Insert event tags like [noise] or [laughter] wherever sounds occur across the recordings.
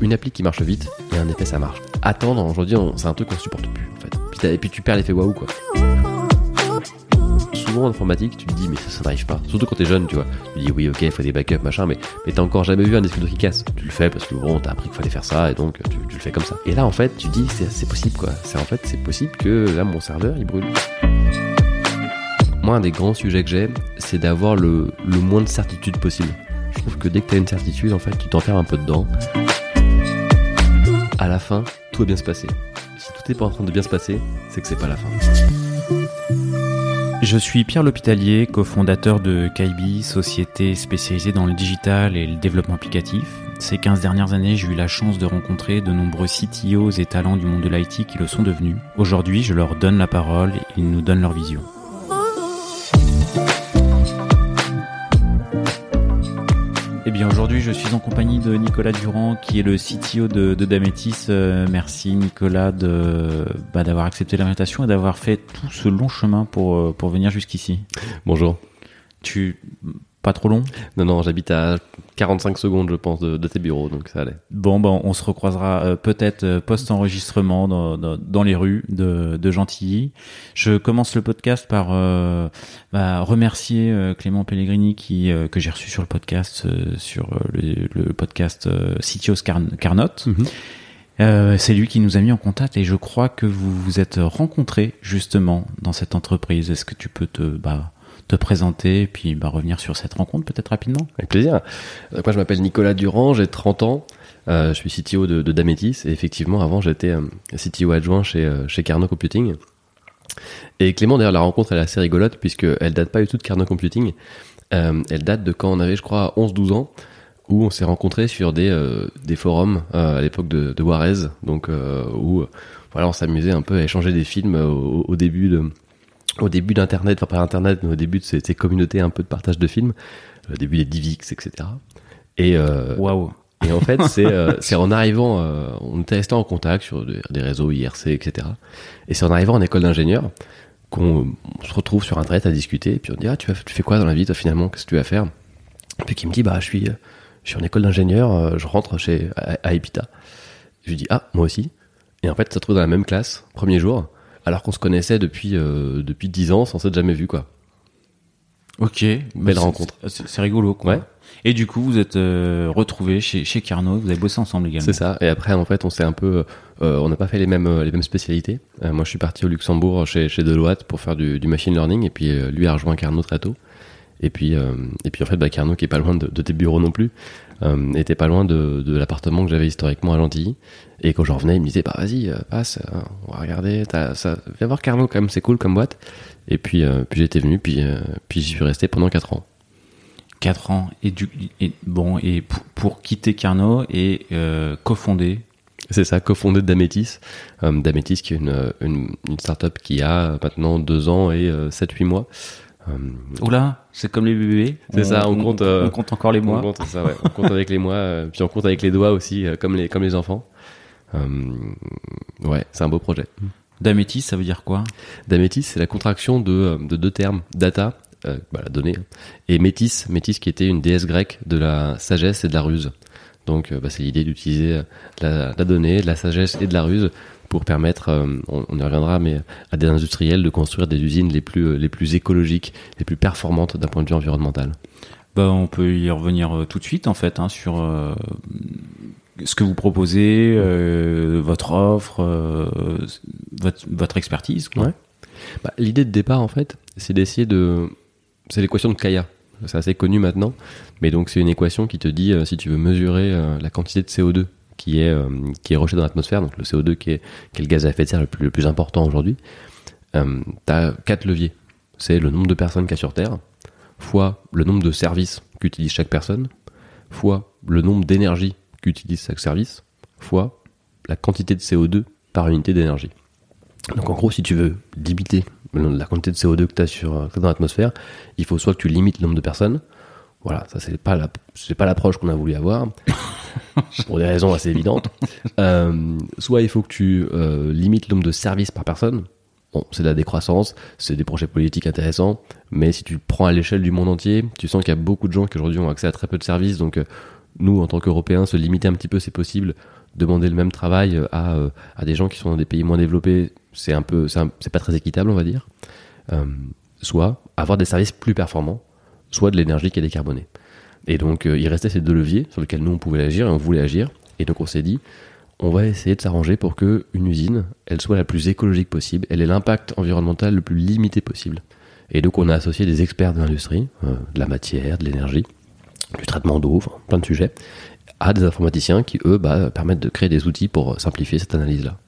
Une appli qui marche vite et un effet ça marche. Attendre aujourd'hui c'est un truc qu'on supporte plus en fait. Puis et puis tu perds l'effet waouh quoi. Souvent en informatique tu te dis mais ça, n'arrive pas. Surtout quand t'es jeune tu vois. Tu dis oui ok il faut des backups machin mais, t'as encore jamais vu un disque qui casse. Tu le fais parce que bon t'as appris qu'il fallait faire ça et donc tu, le fais comme ça. Et là en fait tu dis c'est c'est possible quoi. C'est en fait c'est possible que là mon serveur il brûle. Moi un des grands sujets que j'ai c'est d'avoir le, le moins de certitude possible. Je trouve que dès que t'as une certitude en fait tu t'enfermes un peu dedans à la fin, tout va bien se passer. Si tout est pas en train de bien se passer, c'est que c'est pas la fin. Je suis Pierre L'Hôpitalier, cofondateur de Kaibi, société spécialisée dans le digital et le développement applicatif. Ces 15 dernières années, j'ai eu la chance de rencontrer de nombreux CTOs et talents du monde de l'IT qui le sont devenus. Aujourd'hui, je leur donne la parole et ils nous donnent leur vision. Eh bien aujourd'hui je suis en compagnie de Nicolas Durand qui est le CTO de, de Dametis. Euh, merci Nicolas de bah, d'avoir accepté l'invitation et d'avoir fait tout ce long chemin pour, euh, pour venir jusqu'ici. Bonjour. Tu pas trop long Non, non, j'habite à 45 secondes, je pense, de, de tes bureaux, donc ça allait. Bon, ben, on se recroisera euh, peut-être euh, post-enregistrement dans, dans, dans les rues de, de Gentilly. Je commence le podcast par euh, bah, remercier euh, Clément Pellegrini qui euh, que j'ai reçu sur le podcast euh, sur le, le podcast euh, Citios Carn- Carnot. Euh, c'est lui qui nous a mis en contact et je crois que vous vous êtes rencontrés justement dans cette entreprise. Est-ce que tu peux te bah, te présenter puis bah, revenir sur cette rencontre peut-être rapidement Avec plaisir. Moi, je m'appelle Nicolas Durand, j'ai 30 ans. Euh, je suis CTO de, de Dametis et effectivement, avant, j'étais euh, CTO adjoint chez, euh, chez Carnot Computing. Et Clément, d'ailleurs, la rencontre, elle est assez rigolote puisque elle date pas du tout de Carnot Computing. Elle date de quand on avait, je crois, 11-12 ans où on s'est rencontrés sur des, forums à l'époque de, de Juarez, donc où voilà, on s'amusait un peu à échanger des films au début de au début d'internet, enfin pas internet, mais au début de ces, ces communautés un peu de partage de films, au début des Divix, etc. Et euh, Waouh et en fait, c'est euh, [laughs] en arrivant, euh, on était resté en contact sur des, des réseaux IRC, etc. Et c'est en arrivant en école d'ingénieur qu'on on se retrouve sur internet à discuter. Et puis on dit ah tu, vas- tu fais quoi dans la vie toi finalement? Qu'est-ce que tu vas faire? Et puis qui me dit bah je suis euh, je suis en école d'ingénieur, euh, je rentre chez à, à Epita. Je lui dis ah moi aussi. Et en fait, ça se trouve dans la même classe, premier jour, alors qu'on se connaissait depuis euh, depuis dix ans sans s'être jamais vu quoi. Ok, Belle rencontre. C'est rigolo, quoi. Ouais. Et du coup, vous êtes euh, retrouvés chez, chez Carnot, vous avez bossé ensemble également. C'est ça. Et après, en fait, on s'est un peu, euh, on n'a pas fait les mêmes, euh, les mêmes spécialités. Euh, moi, je suis parti au Luxembourg chez, chez Deloitte pour faire du, du machine learning, et puis euh, lui a rejoint Carnot très tôt. Et puis, euh, et puis en fait, bah, Carnot qui est pas loin de, de tes bureaux non plus, euh, était pas loin de, de l'appartement que j'avais historiquement à Gentilly. Et quand j'en revenais, il me disait, bah vas-y, euh, passe, euh, on va regarder, ça, viens voir Carnot quand même, c'est cool comme boîte. Et puis, euh, puis j'étais venu, puis, euh, puis j'y suis resté pendant quatre ans. 4 ans. Et, du, et bon, et pour, pour quitter Carnot et euh, cofonder. C'est ça, cofondé de Dametis. Euh, Dametis qui est une, une, une startup qui a maintenant deux ans et 7-8 mois. Euh, Oula, c'est comme les bébés. C'est ça, on compte, euh, on compte encore les mois. On compte, c'est ça, ouais. on compte avec les mois, euh, puis on compte avec les doigts aussi, euh, comme les, comme les enfants. Euh, ouais, c'est un beau projet. Dametis, ça veut dire quoi? Dametis, c'est la contraction de, euh, de deux termes, data, euh, bah, la donnée, et métis, métis qui était une déesse grecque de la sagesse et de la ruse. Donc euh, bah, c'est l'idée d'utiliser euh, la, la donnée, de la sagesse et de la ruse pour permettre, euh, on, on y reviendra, mais à des industriels de construire des usines les plus, euh, les plus écologiques, les plus performantes d'un point de vue environnemental. bah, On peut y revenir euh, tout de suite, en fait, hein, sur euh, ce que vous proposez, euh, votre offre, votre, votre expertise. Ouais. Bah, L'idée de départ, en fait, c'est d'essayer de... C'est l'équation de Kaya. C'est assez connu maintenant. Mais donc, c'est une équation qui te dit, euh, si tu veux mesurer euh, la quantité de CO2 qui est, euh, qui est rejeté dans l'atmosphère, donc le CO2 qui est, qui le gaz à effet de serre le plus, important aujourd'hui, euh, tu as quatre leviers. C'est le nombre de personnes qu'il y a sur Terre, fois le nombre de services qu'utilise chaque personne, fois le nombre d'énergie qu'utilise chaque service, fois la quantité de CO2 par unité d'énergie. Donc en gros, si tu veux limiter la quantité de CO2 que tu as dans l'atmosphère, il faut soit que tu limites le nombre de personnes. Voilà, ça c'est pas la, c'est pas l'approche qu'on a voulu avoir [laughs] pour des raisons assez évidentes. Euh, soit il faut que tu euh, limites le nombre de services par personne. bon, c'est de la décroissance, c'est des projets politiques intéressants, mais si tu prends à l'échelle du monde entier, tu sens qu'il y a beaucoup de gens qui aujourd'hui ont accès à très peu de services, donc euh, nous, en tant qu'Européens, se limiter un petit peu, c'est possible. Demander le même travail à, à des gens qui sont dans des pays moins développés, c'est un peu, c'est un- c'est pas très équitable, on va dire. Soit avoir des services plus performants, soit de l'énergie qui est décarbonée. Et donc, euh, il restait ces deux leviers sur lesquels nous, on pouvait agir et on voulait agir. Et donc, on s'est dit, on va essayer de s'arranger pour que une usine, elle soit la plus écologique possible, elle ait l'impact environnemental le plus limité possible. Et donc, on a associé des experts de l'industrie, euh, de la matière, de l'énergie, du traitement d'eau, enfin, plein de sujets, à des informaticiens qui, eux, bah, permettent de créer des outils pour simplifier cette analyse-là.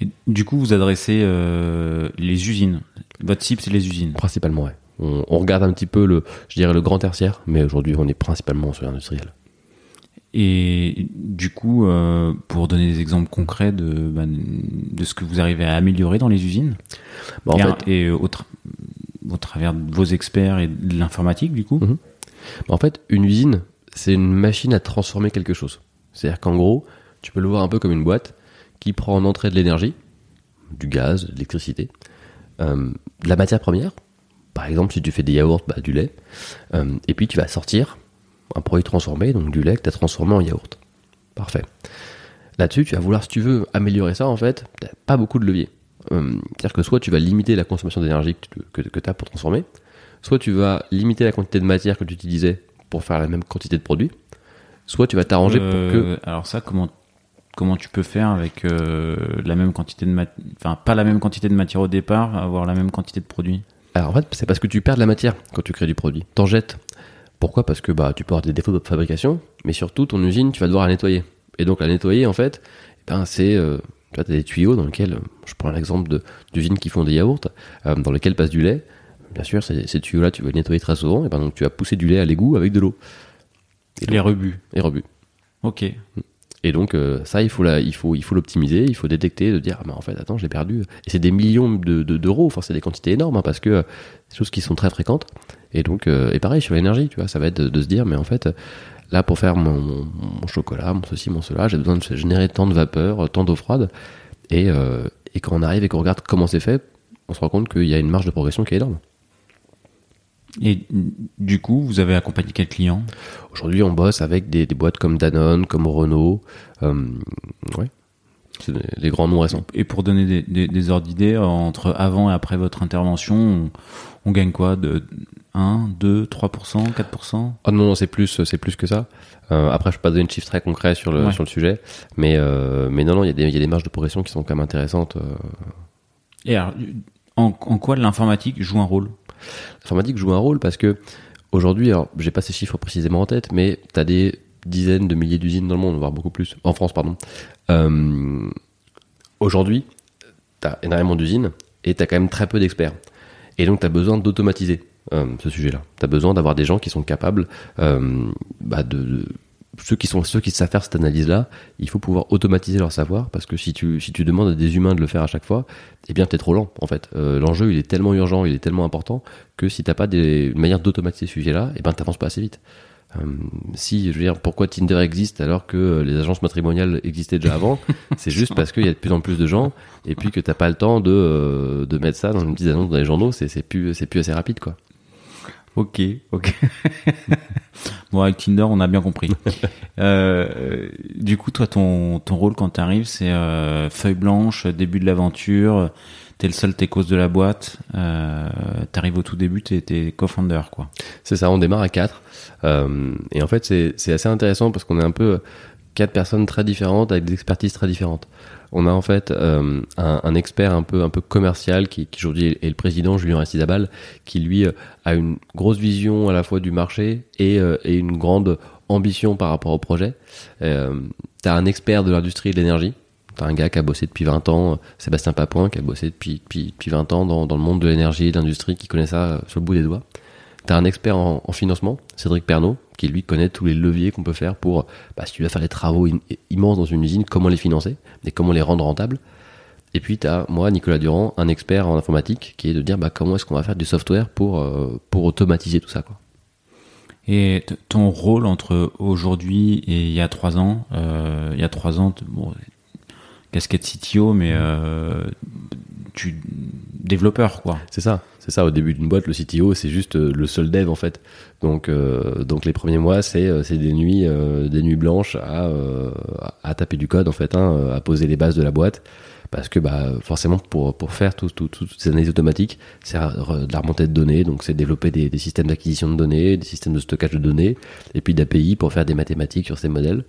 Et du coup, vous adressez euh, les usines. Votre cible, c'est les usines. Principalement, ouais. On, on regarde un petit peu le, je dirais, le grand tertiaire, mais aujourd'hui, on est principalement sur l'industriel. Et du coup, euh, pour donner des exemples concrets de, bah, de ce que vous arrivez à améliorer dans les usines, Bah, en et, fait, et, au, tra- au travers de vos experts et de l'informatique, du coup, Mhm. En fait, une usine, c'est une machine à transformer quelque chose. C'est-à-dire qu'en gros, tu peux le voir un peu comme une boîte qui prend en entrée de l'énergie, du gaz, de l'électricité, euh, de la matière première. Par exemple, si tu fais des yaourts, bah, du lait. Euh, et puis tu vas sortir un produit transformé, donc du lait que tu as transformé en yaourt. Parfait. Là-dessus, tu vas vouloir, si tu veux améliorer ça, en fait, t'as pas beaucoup de leviers. Euh, C'est-à-dire que soit tu vas limiter la consommation d'énergie que tu as pour transformer, soit tu vas limiter la quantité de matière que tu utilisais pour faire la même quantité de produits, soit tu vas t'arranger pour que... Euh, Alors ça, comment comment tu peux faire avec la même quantité de mat- enfin pas la même quantité de matière au départ, avoir la même quantité de produits? Alors en fait, c'est parce que tu perds de la matière quand tu crées du produit. T'en jettes. Pourquoi? Parce que bah, tu peux avoir des défauts de fabrication, mais surtout ton usine, tu vas devoir la nettoyer. Et donc la nettoyer, en fait, eh ben, c'est... Euh, tu vois, as des tuyaux dans lesquels, je prends l'exemple de- d'usines qui font des yaourts, euh, dans lesquels passe du lait. Bien sûr, ces, ces tuyaux-là, tu vas les nettoyer très souvent, et ben donc tu vas pousser du lait à l'égout avec de l'eau. Et Les donc- rebuts. Et rebut. Ok. Et donc euh, ça, il faut la, il faut, il faut l'optimiser, il faut détecter, de dire, ah, ben, en fait, attends, j'ai perdu. Et c'est des millions de, de- d'euros, enfin c'est des quantités énormes, hein, parce que euh, c'est des choses qui sont très fréquentes. Et donc, euh, et pareil sur l'énergie, tu vois, ça va être de, de se dire, mais en fait, là pour faire mon, mon- mon chocolat, mon ceci, mon cela, j'ai besoin de générer tant de vapeur, tant d'eau froide. Et, euh, et quand on arrive et qu'on regarde comment c'est fait, on se rend compte qu'il y a une marge de progression qui est énorme. Et du coup, vous avez accompagné quel client? Aujourd'hui, on bosse avec des, des boîtes comme Danone, comme Renault, euh, ouais, c'est les grands noms récents. Et pour donner des, des, des ordres d'idées, entre avant et après votre intervention, on, on gagne quoi? De 1, 2, 3%, 4% Ah non, non, c'est plus, c'est plus que ça. Euh, après, je peux pas donner de chiffres très concrets sur le, Ouais. sur le sujet, mais, euh, mais non, non, il y, a des- il y a des marges de progression qui sont quand même intéressantes. euh. Et alors, en, en quoi l'informatique joue un rôle? L'informatique joue un rôle parce que aujourd'hui, alors, j'ai pas ces chiffres précisément en tête, mais tu as des dizaines de milliers d'usines dans le monde, voire beaucoup plus, en France, pardon. Euh, aujourd'hui, tu as énormément d'usines et tu as quand même très peu d'experts. Et donc, tu as besoin d'automatiser euh, ce sujet-là. Tu as besoin d'avoir des gens qui sont capables euh, bah, de, de- Ceux qui, sont, ceux qui savent faire cette analyse-là, il faut pouvoir automatiser leur savoir parce que si tu, si tu demandes à des humains de le faire à chaque fois, eh bien, t'es trop lent en fait. Euh, L'enjeu, il est tellement urgent, il est tellement important que si t'as pas des, une manière d'automatiser ce sujet-là, eh ben, t'avances pas assez vite. Euh, si, je veux dire, pourquoi Tinder existe alors que les agences matrimoniales existaient déjà avant [laughs] C'est juste parce qu'il y a de plus en plus de gens et puis que t'as pas le temps de, euh, de mettre ça dans une petite annonce dans les journaux. C'est c'est plus, c'est plus assez rapide, quoi. Ok, ok. [laughs] bon, avec Tinder, on a bien compris. [laughs] Euh, du coup, toi, ton, ton rôle quand t'arrives, c'est euh, feuille blanche, début de l'aventure. T'es le seul techos de la boîte. Euh, T'arrives au tout début, t'es t'es co-founder, quoi. C'est ça, on démarre à 4. et en fait, c'est c'est assez intéressant parce qu'on est un peu quatre personnes très différentes avec des expertises très différentes. On a en fait euh, un, expert un peu un peu commercial qui, aujourd'hui est le président Julien Restizabal, qui lui euh, a une grosse vision à la fois du marché et, euh, et une grande ambition par rapport au projet. Euh, T'as un expert de l'industrie de l'énergie. T'as un gars qui a bossé depuis 20 ans, Sébastien Papouin, qui a bossé depuis, depuis, depuis 20 ans dans, dans le monde de l'énergie et de l'industrie, qui connaît ça sur le bout des doigts. T'as un expert en, en financement, Cédric Pernaud, qui lui connaît tous les leviers qu'on peut faire pour, bah, si tu dois faire des travaux im- immenses dans une usine, comment les financer et comment les rendre rentables. Et puis t'as moi, Nicolas Durand, un expert en informatique, qui est de dire bah, comment est-ce qu'on va faire du software pour, euh, pour automatiser tout ça. Quoi. Et ton rôle entre aujourd'hui et il y a trois ans, euh, il y a trois ans, bon, casquette CTO, mais euh, tu développeur quoi. C'est ça, c'est ça. Au début d'une boîte, le CTO, c'est juste euh, le seul dev en fait. Donc, euh, donc les premiers mois, c'est euh, c'est des nuits, euh, des nuits blanches à euh, à taper du code en fait, hein, à poser les bases de la boîte. Parce que bah forcément pour pour faire tout, tout- toutes ces analyses automatiques, c'est de la remontée de données, donc c'est développer des, des systèmes d'acquisition de données, des systèmes de stockage de données, et puis d'API pour faire des mathématiques sur ces modèles.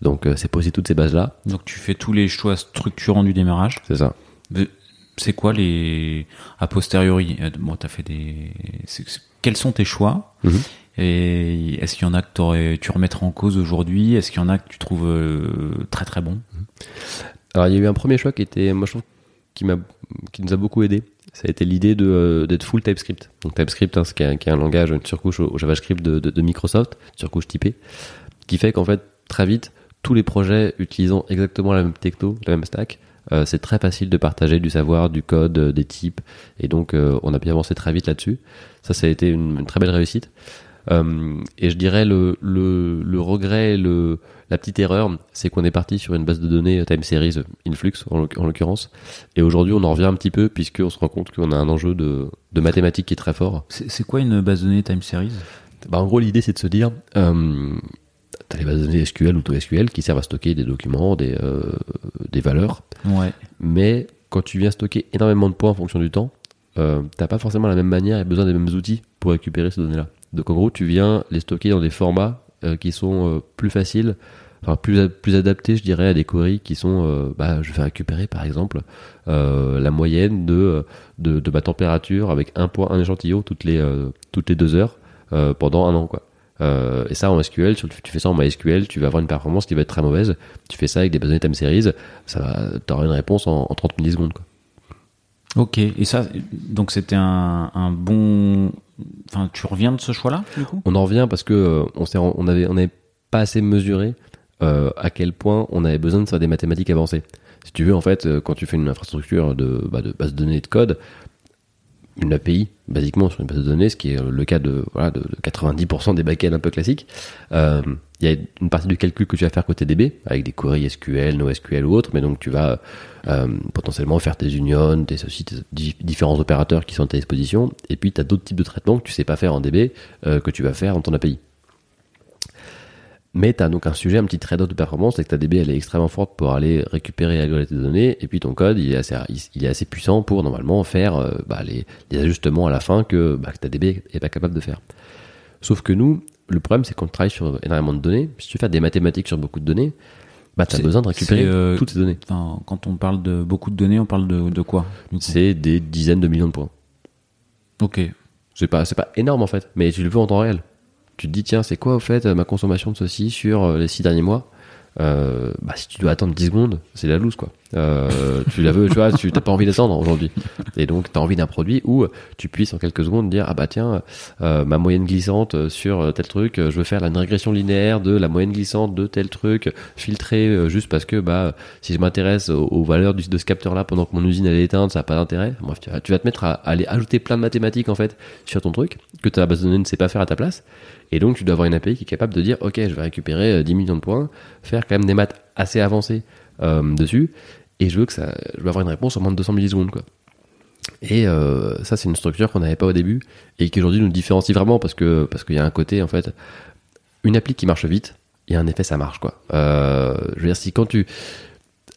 Donc c'est poser toutes ces bases là, Donc tu fais tous les choix structurants du démarrage. c'est ça. C'est quoi les a posteriori euh, Bon, t'as fait des. c'est- c'est- Quels sont tes choix Mhm. Et est-ce qu'il y en a que tu remettrais en cause aujourd'hui? Est-ce qu'il y en a que tu trouves euh, très très bon? Alors il y a eu un premier choix qui était, moi je trouve, qui m'a, qui nous a beaucoup aidé. Ça a été l'idée de euh, d'être full TypeScript. Donc TypeScript, hein, ce qui est, un- qui est un langage, une surcouche au, au JavaScript de, de, de Microsoft, surcouche typée, qui fait qu'en fait très vite tous les projets utilisant exactement la même techno, la même stack, euh, c'est très facile de partager du savoir, du code, euh, des types, et donc euh, on a bien avancé très vite là-dessus. Ça, ça a été une, une très belle réussite. Et je dirais le, le, le regret, le, la petite erreur, c'est qu'on est parti sur une base de données time series Influx en, l'oc- en l'occurrence. Et aujourd'hui, on en revient un petit peu puisqu'on se rend compte qu'on a un enjeu de, de mathématiques qui est très fort. C'est c'est quoi une base de données time series? Bah, en gros, l'idée, c'est de se dire, euh, les bases de données SQL ou SQL qui servent à stocker des documents, des, euh, des valeurs. Ouais. Mais quand tu viens stocker énormément de points en fonction du temps, euh, t'as pas forcément la même manière et besoin des mêmes outils pour récupérer ces données-là. Donc en gros, tu viens les stocker dans des formats euh, qui sont euh, plus faciles, enfin plus, plus adaptés, je dirais, à des queries qui sont, bah, je vais récupérer par exemple la moyenne de, de, de ma température avec un point, un échantillon toutes les, toutes les deux heures pendant un an, quoi. Euh, et ça en SQL, sur- tu fais ça en MySQL, tu vas avoir une performance qui va être très mauvaise. Tu fais ça avec des bases de time series, ça va, t'auras une réponse en, en 30 millisecondes, quoi. Ok. Et ça, donc c'était un, un bon. Enfin, tu reviens de ce choix-là du coup? On en revient parce que euh, on s'est, on avait, on n'avait pas assez mesuré euh, à quel point on avait besoin de faire des mathématiques avancées. Si tu veux, en fait, euh, quand tu fais une infrastructure de, bah, de base de données et de code, une API, basiquement sur une base de données, ce qui est le cas de, voilà, de, de 90% des backends un peu classiques, euh, il y a une partie du calcul que tu vas faire côté DB, avec des queries SQL, NoSQL ou autres, mais donc tu vas euh, potentiellement faire tes unions, tes ceci, différents opérateurs qui sont à ta disposition, et puis tu as d'autres types de traitements que tu sais pas faire en DB, euh, que tu vas faire dans ton API. Mais tu as donc un sujet, un petit trade-off de performance, c'est que ta DB elle est extrêmement forte pour aller récupérer et agréger tes données, et puis ton code il est assez, il est assez puissant pour normalement faire euh, bah, les, les ajustements à la fin que, bah, que ta DB est pas capable de faire. Sauf que nous, le problème c'est qu'on travaille sur énormément de données. Si tu fais des mathématiques sur beaucoup de données, bah, tu as besoin de récupérer euh, toutes ces données. Quand on parle de beaucoup de données, on parle de, de quoi C'est des dizaines de millions de points. Ok. C'est pas, c'est pas énorme en fait, mais tu le veux en temps réel. Tu te dis, tiens, c'est quoi au fait ma consommation de ceci sur euh, les six derniers mois? Euh, bah, Si tu dois attendre 10 secondes, c'est la loose quoi. Euh, tu la veux, tu vois, tu t'as pas envie d'attendre aujourd'hui. Et donc, tu as envie d'un produit où tu puisses en quelques secondes dire, ah bah tiens, euh, ma moyenne glissante sur tel truc, euh, je veux faire la régression linéaire de la moyenne glissante de tel truc, filtré euh, juste parce que bah si je m'intéresse aux, valeurs de ce capteur là pendant que mon usine elle est éteinte, ça n'a pas d'intérêt. Tu vas, te mettre à, aller ajouter plein de mathématiques en fait sur ton truc que ta base de données ne sait pas faire à ta place. Et donc, tu dois avoir une API qui est capable de dire, OK, je vais récupérer euh, 10 millions de points, faire quand même des maths assez avancées euh, dessus, et je veux que ça, je veux avoir une réponse en moins de 200 millisecondes, quoi. Et euh, ça, c'est une structure qu'on n'avait pas au début, et qui aujourd'hui nous différencie vraiment parce que parce qu'il y a un côté, en fait, une appli qui marche vite, et un effet, ça marche, quoi. Euh, je veux dire, si quand tu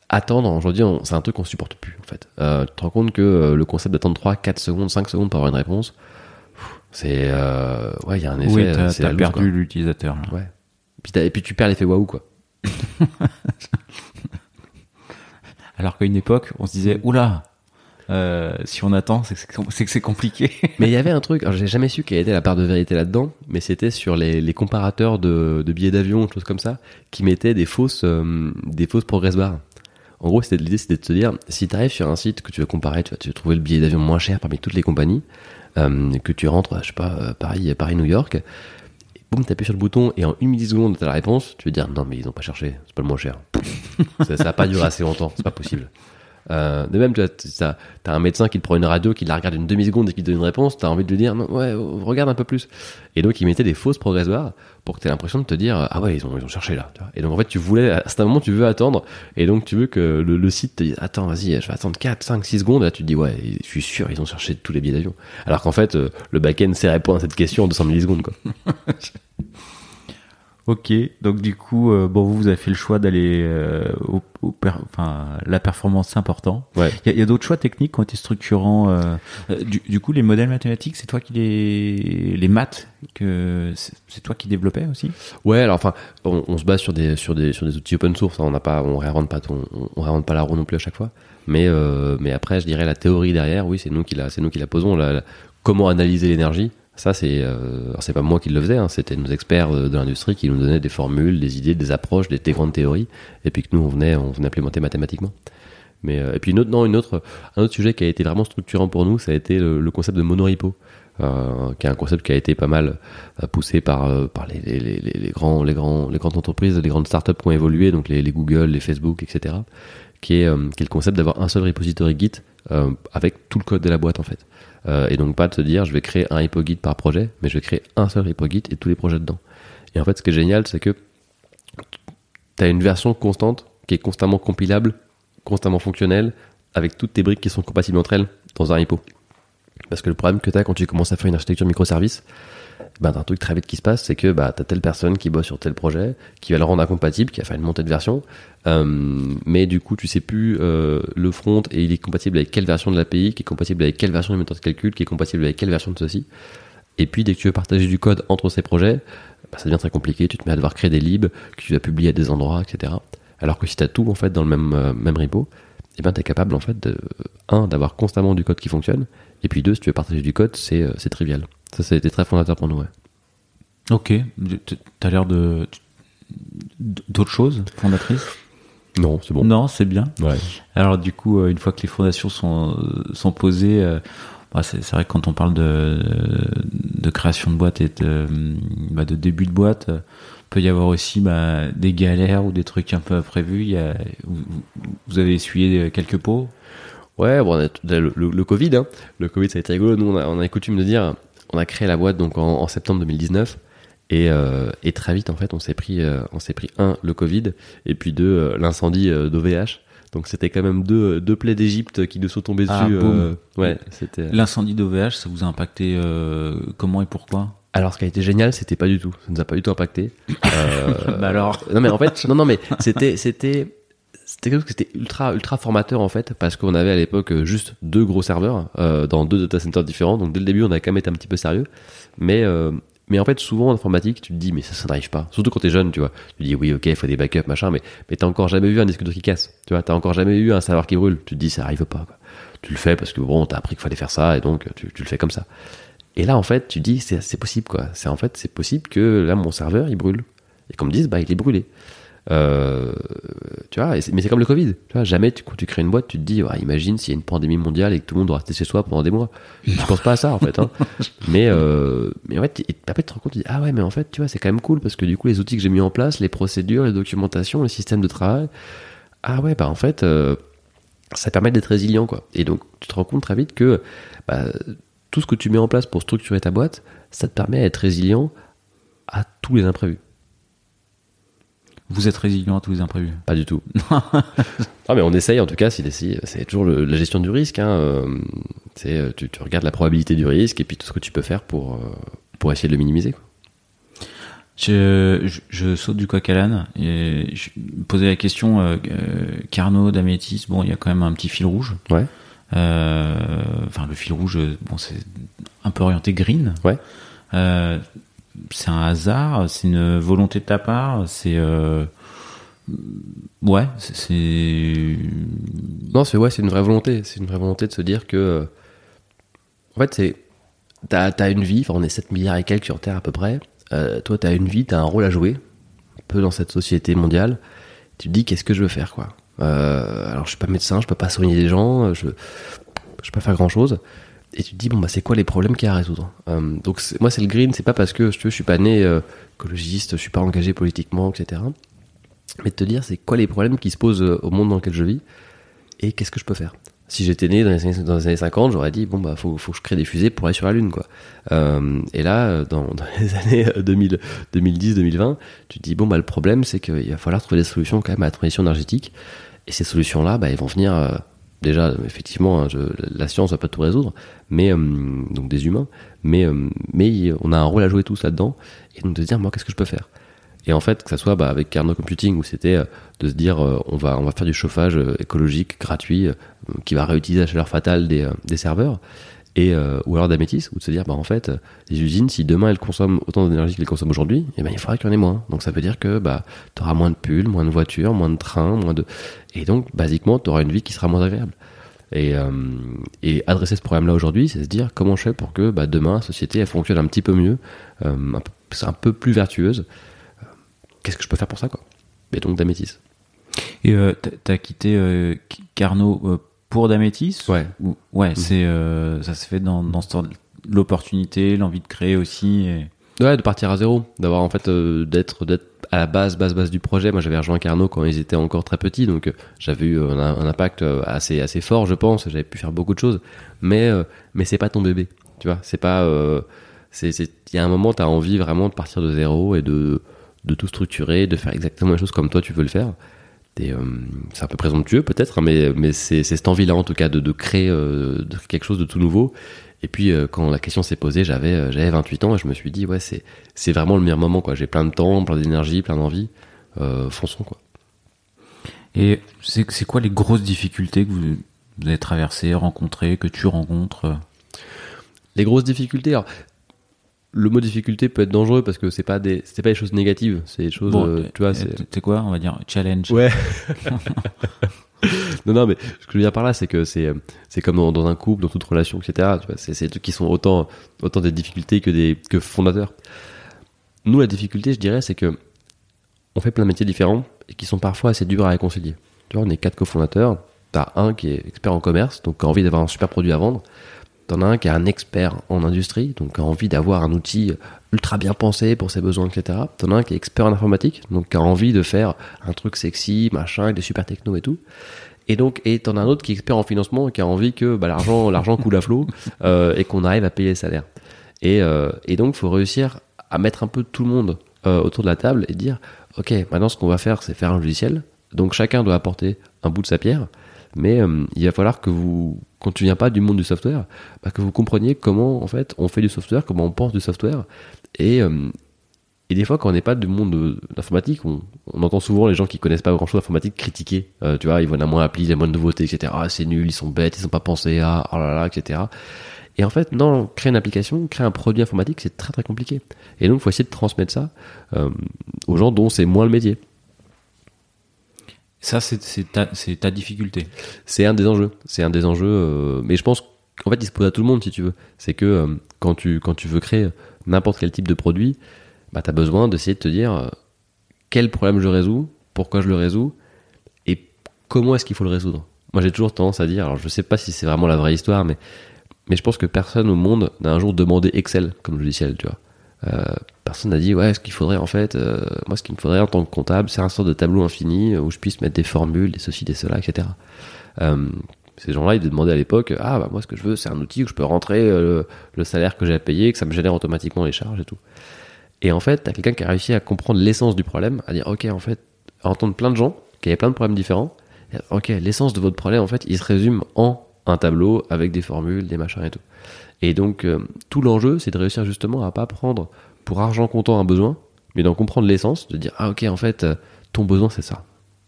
attendre aujourd'hui c'est un truc qu'on supporte plus en fait euh, tu te rends compte que le concept d'attendre 3 4 secondes 5 secondes pour avoir une réponse c'est ouais il y a un effet oui, t'as perdu l'utilisateur. ouais puis, et puis tu perds l'effet waouh quoi [laughs] Alors qu'à une époque, on se disait, oula, euh, si on attend, c'est que c'est compliqué. [laughs] mais il y avait un [laughs] truc alors j'ai jamais su quelle était la part de vérité là-dedans mais c'était sur les, les comparateurs de, de billets d'avion choses comme ça qui mettaient des fausses euh, des fausses progress bars. En gros c'était l'idée c'était de te dire si tu arrives sur un site que tu veux comparer tu vas, tu vas trouver le billet d'avion moins cher parmi toutes les compagnies euh, que tu rentres je sais pas euh, Paris Paris New York boum t'appuies sur le bouton et en une milliseconde t'as la réponse tu veux dire non mais ils ont pas cherché c'est pas le moins cher ça, ça a pas duré assez longtemps c'est pas possible Euh, de même, tu as, un médecin qui te prend une radio, qui la regarde une demi-seconde et qui te donne une réponse, tu as envie de lui dire, ouais, regarde un peu plus. Et donc, il mettait des fausses progressoires pour que tu aies l'impression de te dire, ah ouais, ils ont, ils ont cherché là. Et donc, en fait, tu voulais, à un moment, tu veux attendre, et donc tu veux que le, site te dise, attends, vas-y, je vais attendre 4, 5, 6 secondes, là, tu te dis, ouais, je suis sûr, ils ont cherché tous les billets d'avion. Alors qu'en fait, euh, le back-end sait répondre à cette question en 200 millisecondes, quoi. [laughs] Ok, donc du coup, euh, bon, vous, avez fait le choix d'aller euh, au, enfin, la performance, c'est important. Ouais. Il y a, d'autres choix techniques qui ont été structurants. Euh, du, coup, les modèles mathématiques, c'est toi qui les, les maths que c'est toi qui développais aussi? Ouais, alors enfin, on, se base sur des sur des sur des outils open source. Hein. on n'a pas, on réinvente pas, on, on réinvente pas la roue non plus à chaque fois. Mais mais après, je dirais la théorie derrière, oui, c'est nous qui la, c'est nous qui la posons. La, comment analyser l'énergie? Ça, c'est euh, c'est pas moi qui le faisais, hein, c'était nos experts de, l'industrie qui nous donnaient des formules, des idées, des approches, des, grandes théories, et puis que nous on venait on venait implémenter mathématiquement. Mais euh, et puis une autre, non, une autre, un autre sujet qui a été vraiment structurant pour nous, ça a été le, concept de monorepo, euh, qui est un concept qui a été pas mal euh, poussé par euh, par les, les, les, les, grands les grands les grandes entreprises, les grandes startups qui ont évolué, donc les, les Google, les Facebook, etc. Qui est, qui est le concept d'avoir un seul repository Git avec tout le code de la boîte en fait. Euh, et donc pas de se dire je vais créer un HypoGit par projet, mais je vais créer un seul HypoGit et tous les projets dedans. Et en fait, ce qui est génial, c'est que tu as une version constante qui est constamment compilable, constamment fonctionnelle, avec toutes tes briques qui sont compatibles entre elles dans un hypo. Parce que le problème que tu as quand tu commences à faire une architecture microservice, ben, t'as un truc très vite qui se passe, c'est que bah, t'as telle personne qui bosse sur tel projet, qui va le rendre incompatible, qui va faire une montée de version, euh, mais du coup tu sais plus euh, le front et il est compatible avec quelle version de l'API, qui est compatible avec quelle version du moteur de calcul, qui est compatible avec quelle version de ceci. Et puis dès que tu veux partager du code entre ces projets, bah, ça devient très compliqué, tu te mets à devoir créer des libs que tu vas publier à des endroits, etc. Alors que si t'as tout en fait dans le même, euh, même repo, et eh ben t'es capable en fait de, un, d'avoir constamment du code qui fonctionne, et puis deux, si tu veux partager du code, c'est, c'est trivial. Ça, ça a été très fondateur pour nous, ouais. Ok. T'as l'air de. d'autres choses fondatrices Non, c'est bon. Non, c'est bien. Ouais. Alors, du coup, euh, une fois que les fondations sont, sont posées, euh, bah, c'est vrai que quand on parle de, de création de boîte et de, bah, de début de boîte, euh, peut y avoir aussi bah, des galères ou des trucs un peu imprévus. Il y a, vous, avez essuyé quelques pots? Ouais, bon, le, le, Covid, hein. le Covid, ça a été rigolo. Nous, on a, on a coutume de dire, on a créé la boîte donc en, en septembre 2019. Et, euh, et, très vite, en fait, on s'est pris, euh, on s'est pris un le Covid et puis deux euh, l'incendie d'OVH. Donc c'était quand même deux, deux plaies d'Égypte qui nous sont tombées ah, dessus. ouais, c'était. L'incendie d'OVH, ça vous a impacté comment et pourquoi? Alors, ce qui a été génial, c'était pas du tout. Ça nous a pas du tout impacté. [laughs] bah alors. Non, mais en fait, non, non, mais c'était, c'était, c'était quelque chose qui était ultra, ultra formateur en fait, parce qu'on avait à l'époque juste deux gros serveurs dans deux data centers différents. Donc dès le début, on a quand même été un petit peu sérieux. Mais mais en fait, souvent en informatique, tu te dis, mais ça, ça n'arrive pas. Surtout quand t'es jeune, tu vois. Tu te dis, oui, ok, il faut des backups, machin, mais, mais t'as encore jamais vu un disque dur qui casse. Tu vois, t'as encore jamais eu un serveur qui brûle. Tu te dis, ça arrive pas, quoi. Tu le fais parce que bon, t'as appris qu'il fallait faire ça, et donc tu, tu, le fais comme ça. Et là, en fait, tu dis, c'est possible, quoi. C'est en fait, c'est possible que là, mon serveur, il brûle. Et qu'on me dise, bah, il est brûlé. Euh, tu vois, mais c'est comme le Covid. Tu vois, jamais tu, quand tu crées une boîte, tu te dis, imagine s'il y a une pandémie mondiale et que tout le monde doit rester chez soi pendant des mois. Je pense pas à ça en fait. Hein. [laughs] mais euh, mais en fait, après tu te rends compte, tu dis, ah ouais, mais en fait, tu vois, c'est quand même cool parce que du coup, les outils que j'ai mis en place, les procédures, les documentations, les systèmes de travail, ah ouais, bah en fait, euh, ça permet d'être résilient quoi. Et donc, tu te rends compte très vite que bah, tout ce que tu mets en place pour structurer ta boîte, ça te permet d'être résilient à tous les imprévus. Vous êtes résilient à tous les imprévus Pas du tout. [laughs] ah, mais on essaye en tout cas, c'est toujours la gestion du risque. Hein. Euh, euh, tu, tu, regardes la probabilité du risque et puis tout ce que tu peux faire pour, euh, pour essayer de le minimiser. Quoi. Je, je, saute du coq à l'âne et je posais la question euh, Carnot, Damétis, bon, il y a quand même un petit fil rouge. Ouais. enfin, le fil rouge, bon, c'est un peu orienté green. Ouais c'est un hasard, c'est une volonté de ta part, c'est euh... ouais, c'est non, c'est ouais, c'est une vraie volonté, c'est une vraie volonté de se dire que euh, en fait c'est t'as as une vie, on est 7 milliards et quelques sur Terre à peu près. Euh, toi t'as une vie, t'as un rôle à jouer, un peu dans cette société mondiale. Tu te dis qu'est-ce que je veux faire quoi? Alors je suis pas médecin, je peux pas soigner les gens, je je peux pas faire grand chose et tu te dis bon bah c'est quoi les problèmes qu'il y a à résoudre euh, donc moi c'est le green c'est pas parce que je, je suis pas né euh, écologiste je suis pas engagé politiquement etc mais de te dire c'est quoi les problèmes qui se posent euh, au monde dans lequel je vis et qu'est-ce que je peux faire si j'étais né dans les, années, dans les, années, 50, j'aurais dit bon bah faut, faut que je crée des fusées pour aller sur la lune quoi. Et là, [laughs] dans, les années 2000, 2010, 2020, tu te dis bon bah le problème c'est qu'il va falloir trouver des solutions quand même à la transition énergétique. Et ces solutions là, bah, elles vont venir déjà effectivement hein, la science va pas tout résoudre, mais euh, donc des humains, mais mais on a un rôle à jouer tous là-dedans et donc de se dire moi qu'est-ce que je peux faire? Et en fait, que ça soit bah, avec Carnot Computing où c'était de se dire on va on va faire du chauffage écologique gratuit qui va réutiliser la chaleur fatale des serveurs et ou alors d'Amétis ou de se dire bah en fait les usines si demain elles consomment autant d'énergie qu'elles consomment aujourd'hui et ben il faudra qu'il y en ait moins. Donc ça veut dire que bah tu auras moins de pulls moins de voitures moins de trains moins de et donc basiquement tu auras une vie qui sera moins agréable. Et, euh, et adresser ce problème là aujourd'hui c'est se dire comment je fais pour que bah, demain la société elle fonctionne un petit peu mieux euh, un, peu, un peu plus vertueuse. Qu'est-ce que je peux faire pour ça quoi? Et donc d'Amétis et euh, t'as quitté euh, Carnot euh, pour Damétis Ouais. Ou, ouais, mmh. c'est euh, ça se fait dans, dans ce l'opportunité, l'envie de créer aussi. Et... Ouais, de partir à zéro, d'avoir en fait euh, d'être d'être à la base base base du projet. Moi, j'avais rejoint Carnot quand ils étaient encore très petits, donc j'avais eu un, un, impact assez assez fort, je pense. J'avais pu faire beaucoup de choses, mais mais c'est pas ton bébé, tu vois. C'est pas c'est il y a un moment, t'as envie vraiment de partir de zéro et de de tout structurer, de faire exactement les choses comme toi tu veux le faire. Euh, c'est un peu présomptueux peut-être, hein, mais, mais c'est cette envie-là en tout cas de, de créer euh, quelque chose de tout nouveau. Et puis euh, quand la question s'est posée, j'avais euh, j'avais 28 ans et je me suis dit ouais c'est c'est vraiment le meilleur moment quoi. J'ai plein de temps, plein d'énergie, plein d'envie. Euh, fonçons quoi. Et c'est c'est quoi les grosses difficultés que vous, vous avez traversées, rencontrées, que tu rencontres? Les grosses difficultés. Alors, le mot difficulté peut être dangereux parce que c'est pas des c'est pas des choses négatives c'est des choses bon, euh, tu vois c'est quoi on va dire challenge. Ouais. [laughs] Non non mais ce que je veux dire par là c'est que c'est c'est comme dans, dans, un couple dans toute relation etc tu vois c'est c'est des trucs qui sont autant autant des difficultés que des que fondateurs. Nous la difficulté je dirais c'est que on fait plein de métiers différents et qui sont parfois assez durs à réconcilier. Tu vois on est quatre cofondateurs t'as un qui est expert en commerce donc qui a envie d'avoir un super produit à vendre T'en as un qui est un expert en industrie, donc qui a envie d'avoir un outil ultra bien pensé pour ses besoins, etc. T'en as un qui est expert en informatique, donc qui a envie de faire un truc sexy, machin, avec des super techno et tout. Et donc, et t'en as un autre qui est expert en financement, qui a envie que bah, l'argent, [laughs] l'argent coule à flot euh, et qu'on arrive à payer les salaires. Et, euh, et donc, faut réussir à mettre un peu tout le monde euh, autour de la table et dire, ok, maintenant ce qu'on va faire, c'est faire un logiciel. Donc chacun doit apporter un bout de sa pierre mais euh, il va falloir que vous, quand tu viens pas du monde du software, bah, que vous compreniez comment en fait on fait du software, comment on pense du software, et euh, et des fois, quand on n'est pas du monde de l'informatique, on, on, entend souvent les gens qui connaissent pas grand chose d'informatique critiquer. Euh, tu vois, ils voient la moins appli, il y a moins de nouveautés, etc. Ah, c'est nul, ils sont bêtes, ils sont pas pensés à, oh là là, etc. Et en fait, non, créer une application, créer un produit informatique, c'est très très compliqué. Et donc, il faut essayer de transmettre ça euh, aux gens dont c'est moins le métier. Ça, c'est ta, difficulté. C'est un des enjeux. C'est un des enjeux. Euh, mais je pense qu'en fait, il se pose à tout le monde, si tu veux. C'est que euh, quand, tu, quand tu veux créer n'importe quel type de produit, bah, tu as besoin d'essayer de te dire euh, quel problème je résous, pourquoi je le résous, et comment est-ce qu'il faut le résoudre. Moi, j'ai toujours tendance à dire, alors je sais pas si c'est vraiment la vraie histoire, mais, mais je pense que personne au monde n'a un jour demandé Excel comme logiciel, tu vois. Euh, personne n'a dit ouais ce qu'il faudrait en fait euh, moi ce qu'il me faudrait en tant que comptable c'est un sort de tableau infini où je puisse mettre des formules des ceci des cela etc euh, ces gens-là ils demandaient à l'époque ah bah moi ce que je veux c'est un outil où je peux rentrer le, le, salaire que j'ai à payer que ça me génère automatiquement les charges et tout et en fait t'as quelqu'un qui a réussi à comprendre l'essence du problème à dire ok en fait à entendre plein de gens qui avaient plein de problèmes différents ok l'essence de votre problème en fait il se résume en un tableau avec des formules des machins et tout et donc, euh, tout l'enjeu, c'est de réussir justement à pas prendre pour argent comptant un besoin, mais d'en comprendre l'essence, de dire ah ok en fait euh, ton besoin c'est ça.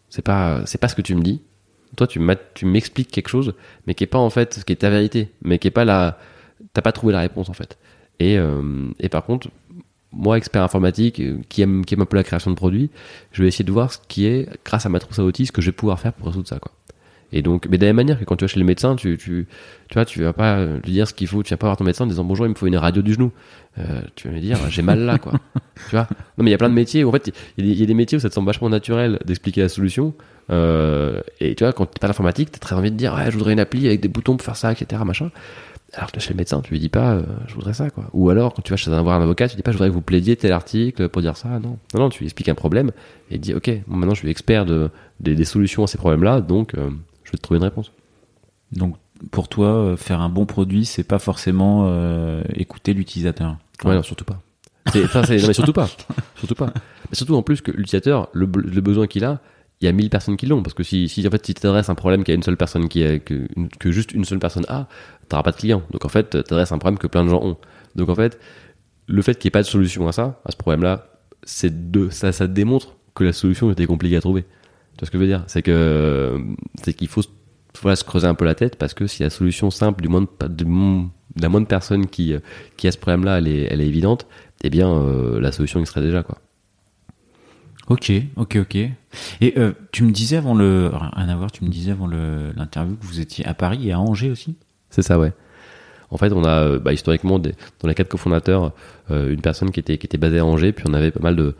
C'est pas c'est pas ce que tu me dis. Toi tu m'expliques quelque chose, mais qui est pas en fait ce qui est ta vérité, mais qui est pas la t'as pas trouvé la réponse en fait. Et euh, et par contre moi expert informatique qui aime qui aime un peu la création de produits, je vais essayer de voir ce qui est grâce à ma trousse à outils ce que je vais pouvoir faire pour résoudre ça quoi. Et donc, mais de la même manière que quand tu vas chez le médecin, tu, tu, tu vois, tu vas pas lui dire ce qu'il faut, tu vas pas voir ton médecin en disant bonjour, il me faut une radio du genou. Euh, tu vas lui dire j'ai mal là, quoi. [laughs] tu vois? Non, mais il y a plein de métiers où en fait, il y, y, a des métiers où ça te semble vachement naturel d'expliquer la solution. Euh, et tu vois, quand t'es pas d'informatique, t'as très envie de dire ouais, je voudrais une appli avec des boutons pour faire ça, etc. Machin. Alors que chez le médecin, tu lui dis pas euh, je voudrais ça, quoi. Ou alors quand tu vas chez un, voir un avocat, tu dis pas je voudrais que vous plaidiez tel article pour dire ça. Non, non, non tu lui expliques un problème et dis ok, bon, maintenant je suis expert de, des, des solutions à ces problèmes-là, donc euh, je vais te trouver une réponse. Donc pour toi, euh, faire un bon produit, c'est pas forcément euh, écouter l'utilisateur. Ouais, non, surtout pas. Enfin, non, mais surtout pas. Surtout pas. Mais surtout en plus que l'utilisateur, le, be- le besoin qu'il a, il y a mille personnes qui l'ont. Parce que si, si en fait, si tu t'adresses un problème qu'il y a une seule personne qui a, que, que juste une seule personne a, t'auras pas de client. Donc en fait, t'adresses un problème que plein de gens ont. Donc en fait, le fait qu'il n'y ait pas de solution à ça, à ce problème-là, c'est de, ça, ça démontre que la solution était compliquée à trouver. Tu vois ce que je veux dire? C'est que, c'est qu'il faut, voilà, se creuser un peu la tête parce que si la solution simple du moins de, mon- de la moindre personne qui, qui a ce problème-là, elle est, elle est évidente, eh bien, euh, la solution existerait déjà, quoi. Ok, ok, ok. Et euh, tu me disais avant le, rien à voir, tu me disais avant le- l'interview que vous étiez à Paris et à Angers aussi? C'est ça, ouais. En fait, on a euh, bah, historiquement des- dans les quatre cofondateurs euh, une personne qui était qui était basée à Angers, puis on avait pas mal de,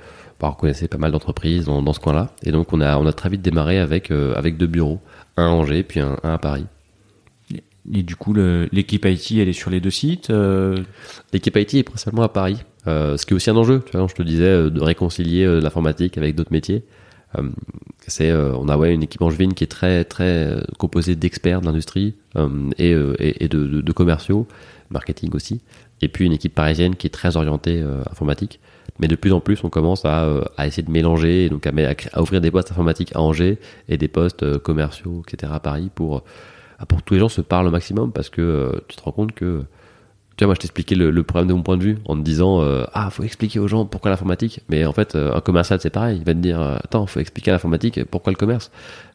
on connaissait pas mal d'entreprises dans, dans ce coin-là, et donc on a on a très vite démarré avec euh, avec deux bureaux, un à Angers puis un, un à Paris. Et du coup, l'équipe IT, elle est sur les deux sites. euh, L'équipe IT est principalement à Paris, euh, ce qui est aussi un enjeu. Tu vois, je te disais de réconcilier euh, l'informatique avec d'autres métiers. C'est on a ouais une équipe angevine qui est très très composée d'experts de l'industrie et, et, et de, de, de commerciaux, marketing aussi. Et puis une équipe parisienne qui est très orientée informatique. Mais de plus en plus, on commence à, euh, à essayer de mélanger, et donc à, ouvrir des postes informatiques à Angers et des postes euh, commerciaux, etc. à Paris pour euh, pour que tous les gens se parlent au maximum parce que tu te rends compte que tu vois, moi, je t'expliquais le, le problème de mon point de vue en te disant euh, ah, faut expliquer aux gens pourquoi l'informatique. Mais en fait, euh, un commercial, c'est pareil. Il va te dire euh, attends, faut expliquer à l'informatique pourquoi le commerce?